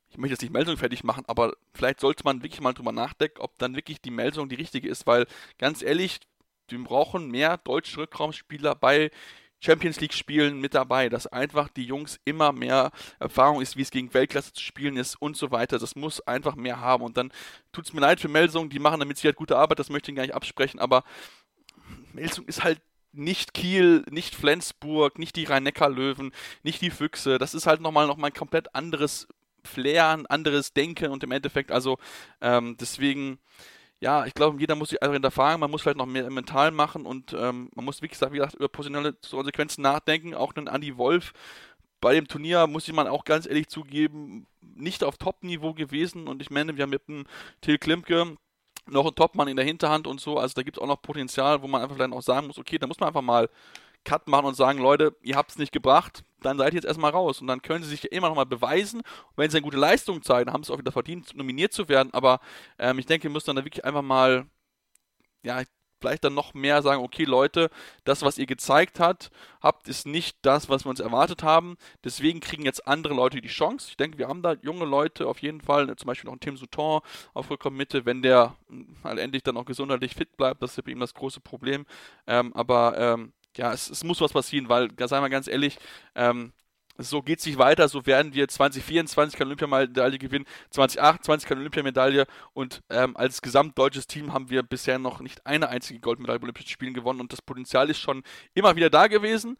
ich möchte jetzt nicht Meldung fertig machen, aber vielleicht sollte man wirklich mal drüber nachdenken, ob dann wirklich die Meldung die richtige ist, weil ganz ehrlich, wir brauchen mehr deutsche Rückraumspieler bei Champions League Spielen mit dabei, dass einfach die Jungs immer mehr Erfahrung ist, wie es gegen Weltklasse zu spielen ist und so weiter. Das muss einfach mehr haben. Und dann tut es mir leid für Melsung, die machen damit sicher gute Arbeit, das möchte ich gar nicht absprechen, aber Melsung ist halt nicht Kiel, nicht Flensburg, nicht die Rhein-Neckar-Löwen, nicht die Füchse. Das ist halt nochmal noch mal ein komplett anderes Flair, ein anderes Denken und im Endeffekt, also ähm, deswegen, ja, ich glaube, jeder muss sich einfach hinterfragen, man muss vielleicht noch mehr mental machen und ähm, man muss, wie gesagt, wie gesagt, über positionelle Konsequenzen nachdenken. Auch ein Andy Wolf. Bei dem Turnier, muss ich man auch ganz ehrlich zugeben, nicht auf Top-Niveau gewesen. Und ich meine, wir haben mit dem Till Klimke noch einen Topmann in der Hinterhand und so, also da gibt es auch noch Potenzial, wo man einfach vielleicht auch sagen muss, okay, da muss man einfach mal Cut machen und sagen, Leute, ihr habt es nicht gebracht, dann seid ihr jetzt erstmal raus. Und dann können sie sich immer noch mal beweisen. Und wenn sie eine gute Leistung zeigen, haben sie auch wieder verdient, nominiert zu werden. Aber ähm, ich denke, ihr müsst dann da wirklich einfach mal, ja, vielleicht dann noch mehr sagen, okay Leute, das, was ihr gezeigt habt, habt, ist nicht das, was wir uns erwartet haben. Deswegen kriegen jetzt andere Leute die Chance. Ich denke, wir haben da junge Leute auf jeden Fall, zum Beispiel noch ein Tim Souton auf Mitte, wenn der halt endlich dann auch gesundheitlich fit bleibt, das ist bei ihm das große Problem. Ähm, aber ähm, ja, es, es, muss was passieren, weil, sagen wir ganz ehrlich, ähm, so geht es nicht weiter, so werden wir 2024 keine Olympiamedaille gewinnen, 2028 keine Olympiamedaille und ähm, als gesamtdeutsches Team haben wir bisher noch nicht eine einzige Goldmedaille bei Olympischen Spielen gewonnen und das Potenzial ist schon immer wieder da gewesen.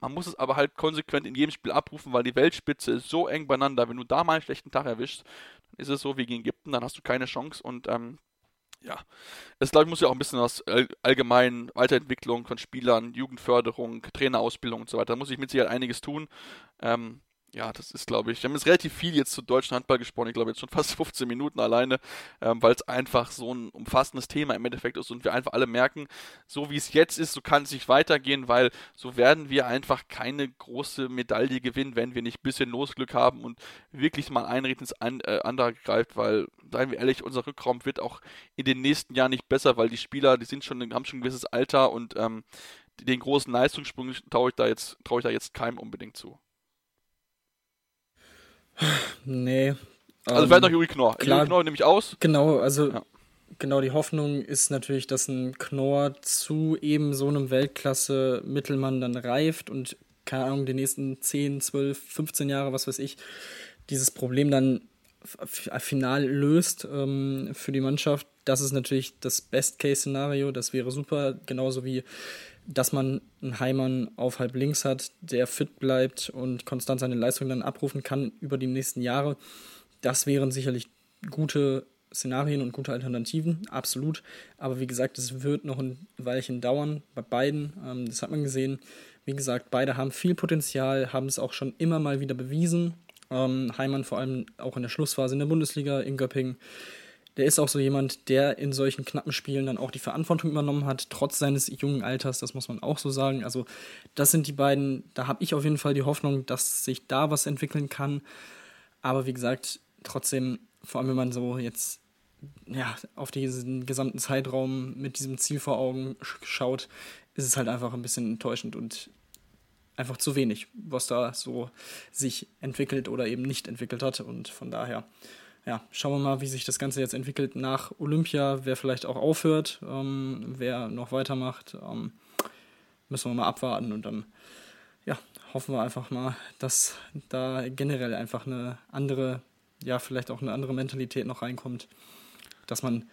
Man muss es aber halt konsequent in jedem Spiel abrufen, weil die Weltspitze ist so eng beieinander. Wenn du da mal einen schlechten Tag erwischst, dann ist es so wie gegen Ägypten, dann hast du keine Chance und ähm, ja, es glaube ich muss ja auch ein bisschen aus allgemeinen Weiterentwicklung von Spielern, Jugendförderung, Trainerausbildung und so weiter, da muss ich mit Sicherheit einiges tun. Ähm, ja, das ist, glaube ich, wir haben jetzt relativ viel jetzt zu deutschen Handball gesprochen, ich glaube jetzt schon fast 15 Minuten alleine, ähm, weil es einfach so ein umfassendes Thema im Endeffekt ist und wir einfach alle merken, so wie es jetzt ist, so kann es nicht weitergehen, weil so werden wir einfach keine große Medaille gewinnen, wenn wir nicht ein bisschen Losglück haben und wirklich mal ein Ried ins äh, andere greift, weil, seien wir ehrlich, unser Rückraum wird auch in den nächsten Jahren nicht besser, weil die Spieler, die sind schon, haben schon ein gewisses Alter und ähm, den großen Leistungssprung traue ich da jetzt, traue ich da jetzt keinem unbedingt zu. Nee. Also ähm, vielleicht noch Juri Knorr. Klar, Juri Knorr nehme ich aus. Genau, also ja. genau die Hoffnung ist natürlich, dass ein Knorr zu eben so einem Weltklasse-Mittelmann dann reift und keine Ahnung, die nächsten 10, 12, 15 Jahre, was weiß ich, dieses Problem dann final löst ähm, für die Mannschaft. Das ist natürlich das Best-Case-Szenario. Das wäre super, genauso wie dass man einen Heimann auf halb links hat, der fit bleibt und konstant seine Leistung dann abrufen kann über die nächsten Jahre. Das wären sicherlich gute Szenarien und gute Alternativen, absolut. Aber wie gesagt, es wird noch ein Weilchen dauern bei beiden. Ähm, das hat man gesehen. Wie gesagt, beide haben viel Potenzial, haben es auch schon immer mal wieder bewiesen. Ähm, Heimann vor allem auch in der Schlussphase in der Bundesliga in Göppingen der ist auch so jemand, der in solchen knappen Spielen dann auch die Verantwortung übernommen hat, trotz seines jungen Alters, das muss man auch so sagen. Also das sind die beiden, da habe ich auf jeden Fall die Hoffnung, dass sich da was entwickeln kann. Aber wie gesagt, trotzdem, vor allem wenn man so jetzt ja, auf diesen gesamten Zeitraum mit diesem Ziel vor Augen schaut, ist es halt einfach ein bisschen enttäuschend und einfach zu wenig, was da so sich entwickelt oder eben nicht entwickelt hat. Und von daher, ja, schauen wir mal, wie sich das Ganze jetzt entwickelt nach Olympia, wer vielleicht auch aufhört, ähm, wer noch weitermacht. Ähm, müssen wir mal abwarten und dann, ja, hoffen wir einfach mal, dass da generell einfach eine andere, ja, vielleicht auch eine andere Mentalität noch reinkommt. Dass man,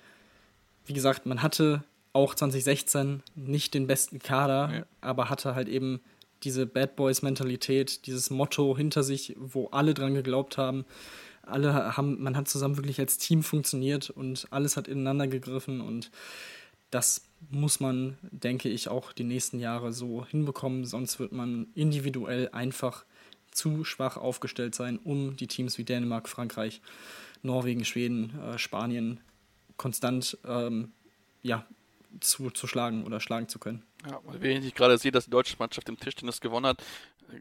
wie gesagt, man hatte auch 2016 nicht den besten Kader, ja. aber hatte halt eben diese Bad Boys-Mentalität, dieses Motto hinter sich, wo alle dran geglaubt haben. Alle haben, man hat zusammen wirklich als Team funktioniert und alles hat ineinander gegriffen und das muss man, denke ich, auch die nächsten Jahre so hinbekommen, sonst wird man individuell einfach zu schwach aufgestellt sein, um die Teams wie Dänemark, Frankreich, Norwegen, Schweden, äh, Spanien konstant ähm, ja, zu, zu schlagen oder schlagen zu können. Ja, wenn ich gerade sehe, dass die deutsche Mannschaft im Tischtennis gewonnen hat,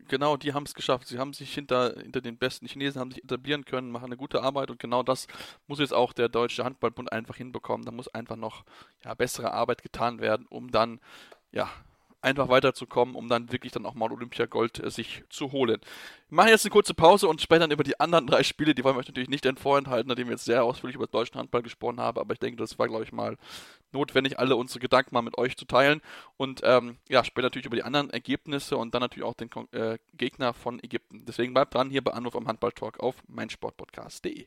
genau, die haben es geschafft. Sie haben sich hinter, hinter den besten Chinesen haben sich etablieren können, machen eine gute Arbeit und genau das muss jetzt auch der Deutsche Handballbund einfach hinbekommen. Da muss einfach noch ja, bessere Arbeit getan werden, um dann ja, einfach weiterzukommen, um dann wirklich dann auch mal Olympiagold äh, sich zu holen. Wir machen jetzt eine kurze Pause und sprechen dann über die anderen drei Spiele. Die wollen wir euch natürlich nicht vorenthalten, nachdem wir jetzt sehr ausführlich über den deutschen Handball gesprochen haben. Aber ich denke, das war, glaube ich, mal notwendig, alle unsere Gedanken mal mit euch zu teilen. Und ähm, ja, später natürlich über die anderen Ergebnisse und dann natürlich auch den äh, Gegner von Ägypten. Deswegen bleibt dran hier bei Anruf am Handball-Talk auf meinsportpodcast.de.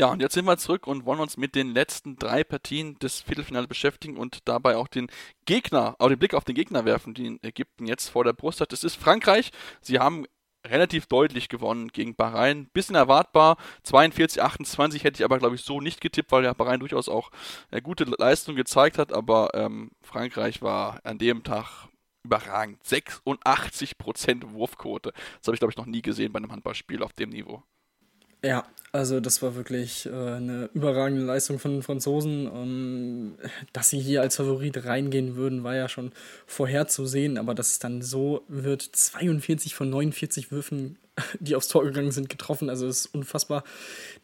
Ja, und jetzt sind wir zurück und wollen uns mit den letzten drei Partien des Viertelfinals beschäftigen und dabei auch den Gegner, auch den Blick auf den Gegner werfen, den Ägypten jetzt vor der Brust hat. Das ist Frankreich. Sie haben relativ deutlich gewonnen gegen Bahrain. Bisschen erwartbar. 42, 28 hätte ich aber, glaube ich, so nicht getippt, weil ja Bahrain durchaus auch eine gute Leistung gezeigt hat. Aber ähm, Frankreich war an dem Tag überragend. 86% Wurfquote. Das habe ich, glaube ich, noch nie gesehen bei einem Handballspiel auf dem Niveau. Ja, also das war wirklich äh, eine überragende Leistung von den Franzosen. Ähm, dass sie hier als Favorit reingehen würden, war ja schon vorherzusehen, aber dass es dann so wird, 42 von 49 Würfen, die aufs Tor gegangen sind, getroffen. Also ist unfassbar.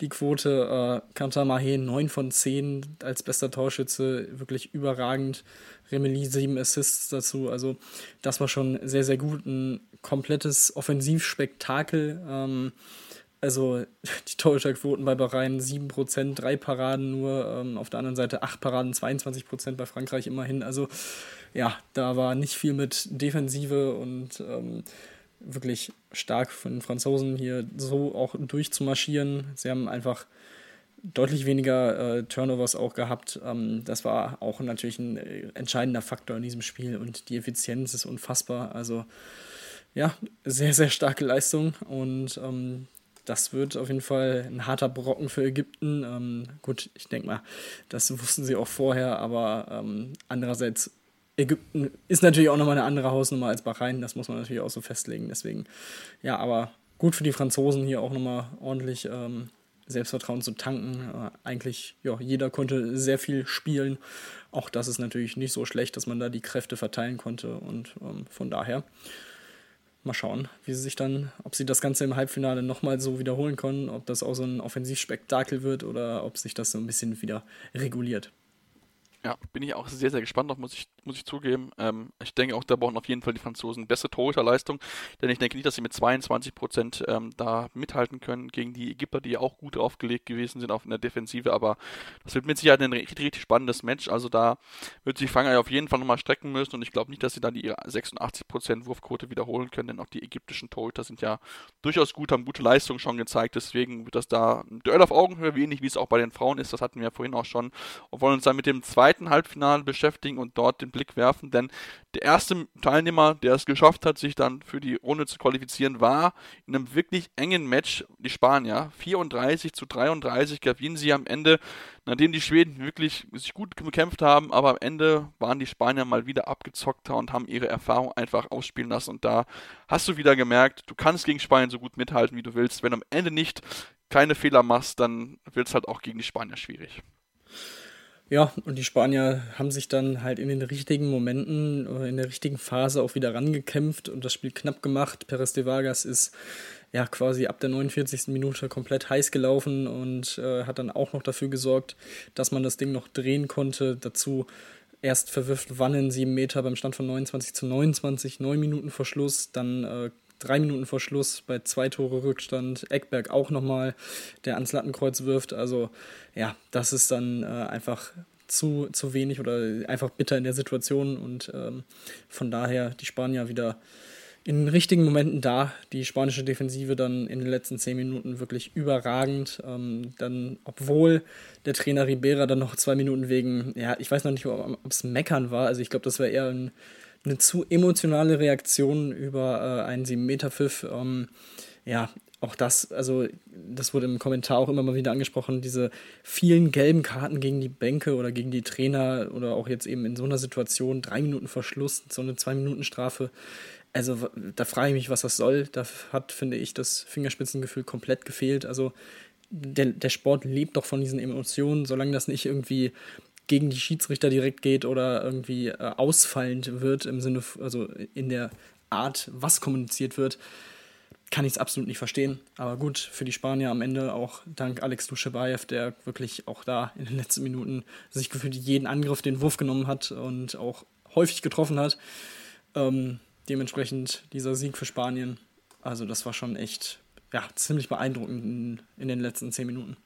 Die Quote, äh, Kanta Mahé 9 von 10 als bester Torschütze, wirklich überragend. Remeli 7 Assists dazu. Also das war schon sehr, sehr gut. Ein komplettes Offensivspektakel. Ähm, also die Torhüterquoten bei Bahrain 7%, 3 Paraden nur, ähm, auf der anderen Seite 8 Paraden, 22% bei Frankreich immerhin. Also ja, da war nicht viel mit Defensive und ähm, wirklich stark von den Franzosen hier so auch durchzumarschieren. Sie haben einfach deutlich weniger äh, Turnovers auch gehabt. Ähm, das war auch natürlich ein äh, entscheidender Faktor in diesem Spiel und die Effizienz ist unfassbar. Also ja, sehr, sehr starke Leistung und ähm, das wird auf jeden Fall ein harter Brocken für Ägypten. Ähm, gut, ich denke mal, das wussten sie auch vorher, aber ähm, andererseits, Ägypten ist natürlich auch nochmal eine andere Hausnummer als Bahrain, das muss man natürlich auch so festlegen. Deswegen, ja, aber gut für die Franzosen hier auch nochmal ordentlich ähm, Selbstvertrauen zu tanken. Äh, eigentlich, ja, jeder konnte sehr viel spielen. Auch das ist natürlich nicht so schlecht, dass man da die Kräfte verteilen konnte und ähm, von daher mal schauen, wie sie sich dann, ob sie das Ganze im Halbfinale nochmal so wiederholen können, ob das auch so ein Offensivspektakel wird oder ob sich das so ein bisschen wieder reguliert. Ja, bin ich auch sehr, sehr gespannt noch, muss ich, muss ich zugeben. Ähm, ich denke auch, da brauchen auf jeden Fall die Franzosen bessere Torhüterleistung, denn ich denke nicht, dass sie mit 22 Prozent ähm, da mithalten können gegen die Ägypter, die ja auch gut aufgelegt gewesen sind auf in der Defensive, aber das wird mit Sicherheit ein richtig, richtig spannendes Match, also da wird sich Frankreich auf jeden Fall nochmal strecken müssen. Und ich glaube nicht, dass sie dann die 86 Prozent Wurfquote wiederholen können, denn auch die ägyptischen Torhüter sind ja durchaus gut, haben gute Leistungen schon gezeigt, deswegen wird das da ein Duell auf Augenhöhe, ähnlich wie es auch bei den Frauen ist, das hatten wir ja vorhin auch schon. Und wollen uns dann mit dem zweiten Halbfinale beschäftigen und dort den Blick werfen, denn der erste Teilnehmer, der es geschafft hat, sich dann für die Runde zu qualifizieren, war in einem wirklich engen Match die Spanier. 34 zu 33 gewinnen sie am Ende, nachdem die Schweden wirklich sich gut gekämpft haben, aber am Ende waren die Spanier mal wieder abgezockter und haben ihre Erfahrung einfach ausspielen lassen. Und da hast du wieder gemerkt, du kannst gegen Spanien so gut mithalten, wie du willst. Wenn du am Ende nicht keine Fehler machst, dann wird es halt auch gegen die Spanier schwierig. Ja, und die Spanier haben sich dann halt in den richtigen Momenten oder in der richtigen Phase auch wieder rangekämpft und das Spiel knapp gemacht. Perez de Vargas ist ja quasi ab der 49. Minute komplett heiß gelaufen und äh, hat dann auch noch dafür gesorgt, dass man das Ding noch drehen konnte. Dazu erst verwirft Wannen sieben Meter beim Stand von 29 zu 29, neun Minuten vor Schluss, dann äh, drei Minuten vor Schluss bei zwei Tore Rückstand. Eckberg auch nochmal, der ans Lattenkreuz wirft. Also ja, das ist dann äh, einfach zu, zu wenig oder einfach bitter in der Situation und ähm, von daher die Spanier wieder in den richtigen Momenten da. Die spanische Defensive dann in den letzten zehn Minuten wirklich überragend. Ähm, dann, obwohl der Trainer Ribera dann noch zwei Minuten wegen, ja, ich weiß noch nicht, ob es Meckern war. Also ich glaube, das wäre eher ein eine zu emotionale Reaktion über äh, einen 7-Meter-Pfiff. Ähm, ja, auch das, also das wurde im Kommentar auch immer mal wieder angesprochen, diese vielen gelben Karten gegen die Bänke oder gegen die Trainer oder auch jetzt eben in so einer Situation, drei Minuten Verschluss, so eine Zwei-Minuten-Strafe. Also da frage ich mich, was das soll. Da hat, finde ich, das Fingerspitzengefühl komplett gefehlt. Also der, der Sport lebt doch von diesen Emotionen, solange das nicht irgendwie gegen die Schiedsrichter direkt geht oder irgendwie äh, ausfallend wird im Sinne, also in der Art, was kommuniziert wird, kann ich es absolut nicht verstehen. Aber gut, für die Spanier am Ende auch dank Alex Duschebaev, der wirklich auch da in den letzten Minuten sich gefühlt jeden Angriff den Wurf genommen hat und auch häufig getroffen hat. Ähm, dementsprechend dieser Sieg für Spanien. Also das war schon echt ja, ziemlich beeindruckend in, in den letzten zehn Minuten.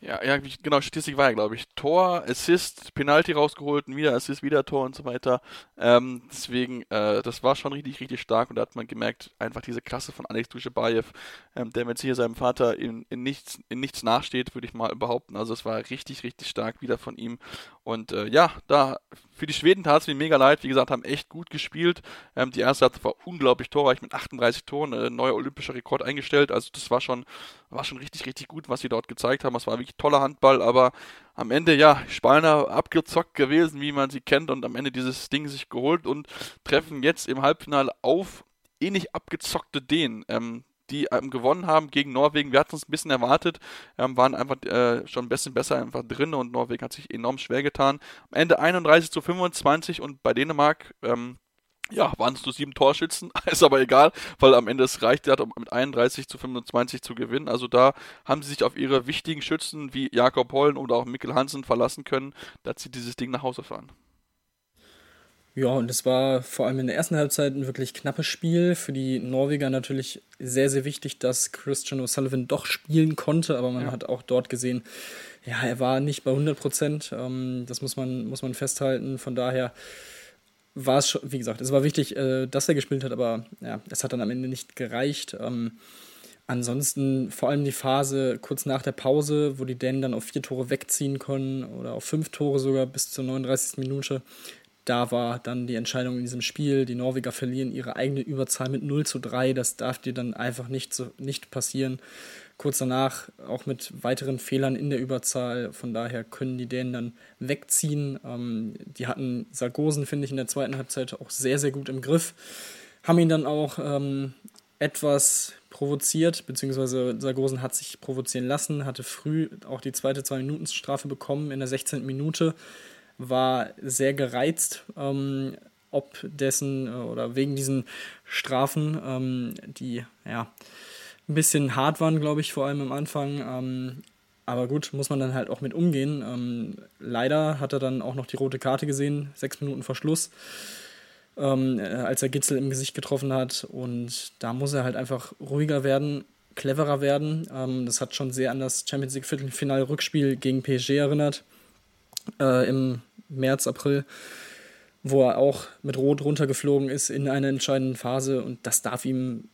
Ja, ja, genau, Statistik war ja, glaube ich, Tor, Assist, Penalty rausgeholt, wieder Assist, wieder Tor und so weiter. Ähm, deswegen, äh, das war schon richtig, richtig stark und da hat man gemerkt, einfach diese Klasse von Alex Duschebaev, ähm, der mit hier seinem Vater in, in, nichts, in nichts nachsteht, würde ich mal behaupten. Also es war richtig, richtig stark wieder von ihm. Und äh, ja, da für die Schweden tat es mir mega leid. Wie gesagt, haben echt gut gespielt. Ähm, die erste Halbzeit war unglaublich torreich mit 38 Toren, äh, neuer olympischer Rekord eingestellt. Also das war schon, war schon richtig, richtig gut, was sie dort gezeigt haben. Es war wirklich toller Handball, aber am Ende, ja, Spalner abgezockt gewesen, wie man sie kennt, und am Ende dieses Ding sich geholt und treffen jetzt im Halbfinale auf ähnlich abgezockte Dänen. Ähm, die ähm, gewonnen haben gegen Norwegen. Wir hatten es ein bisschen erwartet, ähm, waren einfach äh, schon ein bisschen besser einfach drin und Norwegen hat sich enorm schwer getan. Am Ende 31 zu 25 und bei Dänemark ähm, ja, waren es nur sieben Torschützen, ist aber egal, weil am Ende es reicht, um mit 31 zu 25 zu gewinnen. Also da haben sie sich auf ihre wichtigen Schützen wie Jakob Hollen oder auch Mikkel Hansen verlassen können, dass sie dieses Ding nach Hause fahren. Ja, und es war vor allem in der ersten Halbzeit ein wirklich knappes Spiel. Für die Norweger natürlich sehr, sehr wichtig, dass Christian O'Sullivan doch spielen konnte, aber man ja. hat auch dort gesehen, ja, er war nicht bei 100 Prozent. Ähm, das muss man, muss man festhalten. Von daher war es schon, wie gesagt, es war wichtig, äh, dass er gespielt hat, aber ja, es hat dann am Ende nicht gereicht. Ähm, ansonsten vor allem die Phase kurz nach der Pause, wo die Dänen dann auf vier Tore wegziehen können oder auf fünf Tore sogar bis zur 39. Minute da war dann die Entscheidung in diesem Spiel. Die Norweger verlieren ihre eigene Überzahl mit 0 zu 3. Das darf dir dann einfach nicht, so, nicht passieren. Kurz danach auch mit weiteren Fehlern in der Überzahl. Von daher können die Dänen dann wegziehen. Ähm, die hatten Sargosen, finde ich, in der zweiten Halbzeit auch sehr, sehr gut im Griff. Haben ihn dann auch ähm, etwas provoziert, beziehungsweise Sargosen hat sich provozieren lassen, hatte früh auch die zweite Zwei-Minuten-Strafe bekommen in der 16. Minute war sehr gereizt, ähm, ob dessen äh, oder wegen diesen Strafen, ähm, die ja ein bisschen hart waren, glaube ich, vor allem am Anfang. Ähm, aber gut, muss man dann halt auch mit umgehen. Ähm, leider hat er dann auch noch die rote Karte gesehen, sechs Minuten vor Schluss, ähm, als er Gitzel im Gesicht getroffen hat. Und da muss er halt einfach ruhiger werden, cleverer werden. Ähm, das hat schon sehr an das Champions League Viertelfinale-Rückspiel gegen PSG erinnert äh, im März, April, wo er auch mit Rot runtergeflogen ist in einer entscheidenden Phase und das darf ihm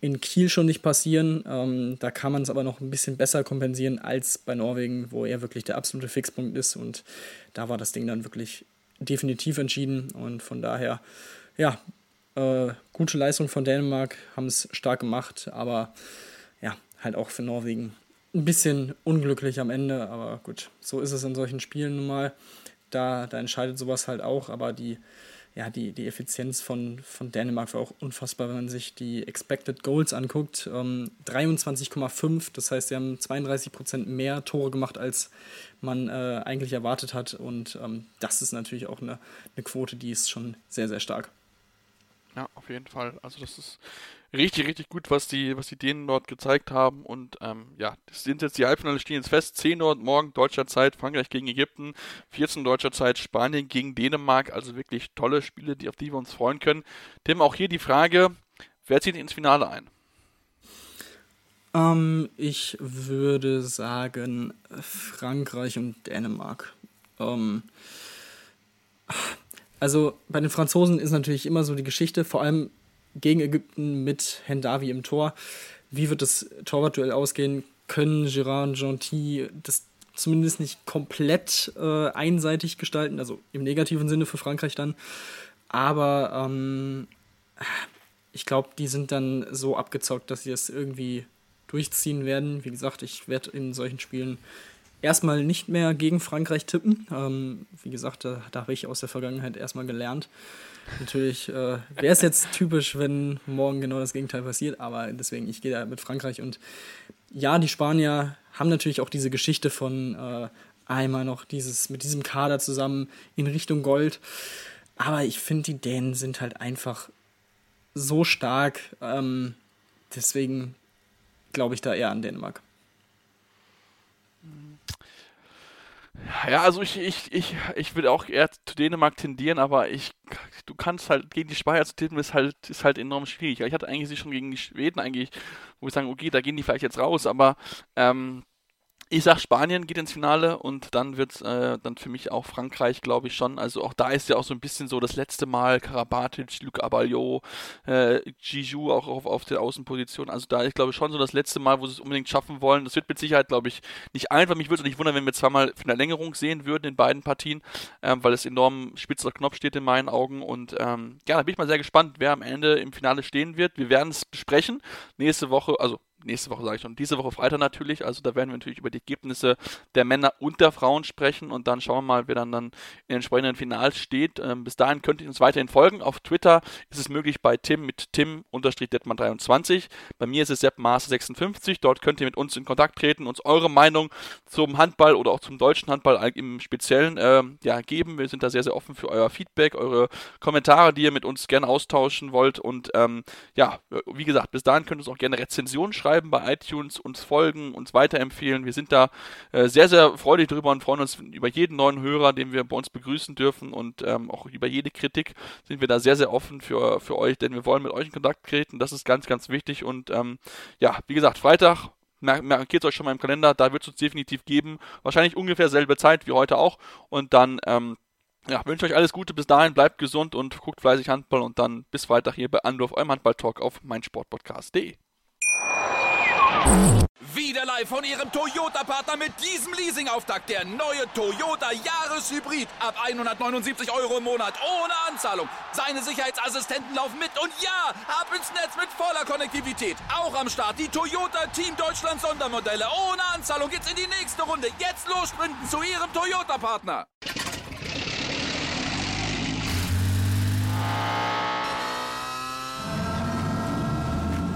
in Kiel schon nicht passieren. Ähm, da kann man es aber noch ein bisschen besser kompensieren als bei Norwegen, wo er wirklich der absolute Fixpunkt ist. Und da war das Ding dann wirklich definitiv entschieden. Und von daher, ja, äh, gute Leistung von Dänemark, haben es stark gemacht, aber ja, halt auch für Norwegen ein bisschen unglücklich am Ende. Aber gut, so ist es in solchen Spielen nun mal. Da, da entscheidet sowas halt auch, aber die ja, die, die Effizienz von, von Dänemark war auch unfassbar, wenn man sich die Expected Goals anguckt. Ähm, 23,5, das heißt, sie haben 32 Prozent mehr Tore gemacht, als man äh, eigentlich erwartet hat. Und ähm, das ist natürlich auch eine, eine Quote, die ist schon sehr, sehr stark. Ja, auf jeden Fall. Also das ist richtig, richtig gut, was die, was die Dänen dort gezeigt haben. Und ähm, ja, das sind jetzt die Halbfinale stehen jetzt fest. 10 Uhr morgen deutscher Zeit, Frankreich gegen Ägypten, 14 deutscher Zeit, Spanien gegen Dänemark. Also wirklich tolle Spiele, die, auf die wir uns freuen können. Tim, auch hier die Frage, wer zieht ins Finale ein? Ähm, ich würde sagen Frankreich und Dänemark. Ähm, also bei den Franzosen ist natürlich immer so die Geschichte, vor allem gegen Ägypten mit Hendavi im Tor. Wie wird das Torwartduell ausgehen? Können Gérard und Gentil das zumindest nicht komplett äh, einseitig gestalten, also im negativen Sinne für Frankreich dann. Aber ähm, ich glaube, die sind dann so abgezockt, dass sie es irgendwie durchziehen werden. Wie gesagt, ich werde in solchen Spielen erstmal nicht mehr gegen Frankreich tippen. Ähm, wie gesagt, da, da habe ich aus der Vergangenheit erstmal gelernt. Natürlich äh, wäre es jetzt typisch, wenn morgen genau das Gegenteil passiert, aber deswegen, ich gehe da mit Frankreich und ja, die Spanier haben natürlich auch diese Geschichte von äh, einmal noch dieses mit diesem Kader zusammen in Richtung Gold. Aber ich finde, die Dänen sind halt einfach so stark. Ähm, deswegen glaube ich da eher an Dänemark. Ja, also ich, ich, ich, ich würde auch eher zu Dänemark tendieren, aber ich, du kannst halt gegen die Spanier zu tippen, ist halt, ist halt enorm schwierig. Ich hatte eigentlich sie schon gegen die Schweden eigentlich, wo ich sagen, okay, da gehen die vielleicht jetzt raus, aber ähm, ich sag, Spanien geht ins Finale und dann wird äh, dann für mich auch Frankreich, glaube ich schon. Also auch da ist ja auch so ein bisschen so das letzte Mal Karabatic, Luc Aballot, äh, Gijou auch auf, auf der Außenposition. Also da ist, glaube ich, schon so das letzte Mal, wo sie es unbedingt schaffen wollen. Das wird mit Sicherheit, glaube ich, nicht einfach. Mich würde es nicht wundern, wenn wir zweimal eine Längerung sehen würden in beiden Partien, ähm, weil es enorm spitz auf Knopf steht in meinen Augen. Und ähm, ja, da bin ich mal sehr gespannt, wer am Ende im Finale stehen wird. Wir werden es besprechen. Nächste Woche, also nächste Woche sage ich schon, diese Woche Freitag natürlich. Also da werden wir natürlich über die Ergebnisse der Männer und der Frauen sprechen und dann schauen wir mal, wer dann, dann in den entsprechenden Finals steht. Ähm, bis dahin könnt ihr uns weiterhin folgen. Auf Twitter ist es möglich bei Tim mit Tim-Detman23. Bei mir ist es Sepp 56 Dort könnt ihr mit uns in Kontakt treten, uns eure Meinung zum Handball oder auch zum deutschen Handball im Speziellen äh, ja, geben. Wir sind da sehr, sehr offen für euer Feedback, eure Kommentare, die ihr mit uns gerne austauschen wollt. Und ähm, ja, wie gesagt, bis dahin könnt ihr uns auch gerne Rezensionen schreiben schreiben bei iTunes, uns folgen, uns weiterempfehlen. Wir sind da äh, sehr, sehr freudig drüber und freuen uns über jeden neuen Hörer, den wir bei uns begrüßen dürfen und ähm, auch über jede Kritik sind wir da sehr, sehr offen für, für euch, denn wir wollen mit euch in Kontakt treten. Das ist ganz, ganz wichtig und ähm, ja, wie gesagt, Freitag markiert euch schon mal im Kalender, da wird es uns definitiv geben. Wahrscheinlich ungefähr selbe Zeit wie heute auch. Und dann ähm, ja, wünsche euch alles Gute bis dahin, bleibt gesund und guckt fleißig Handball und dann bis Freitag hier bei Anruf, eurem Handball-Talk auf meinsportpodcast.de. Wieder live von Ihrem Toyota-Partner mit diesem Leasing-Auftakt. Der neue Toyota Jahreshybrid. Ab 179 Euro im Monat. Ohne Anzahlung. Seine Sicherheitsassistenten laufen mit. Und ja, ab ins Netz mit voller Konnektivität. Auch am Start die Toyota Team Deutschland Sondermodelle. Ohne Anzahlung geht's in die nächste Runde. Jetzt los zu Ihrem Toyota-Partner.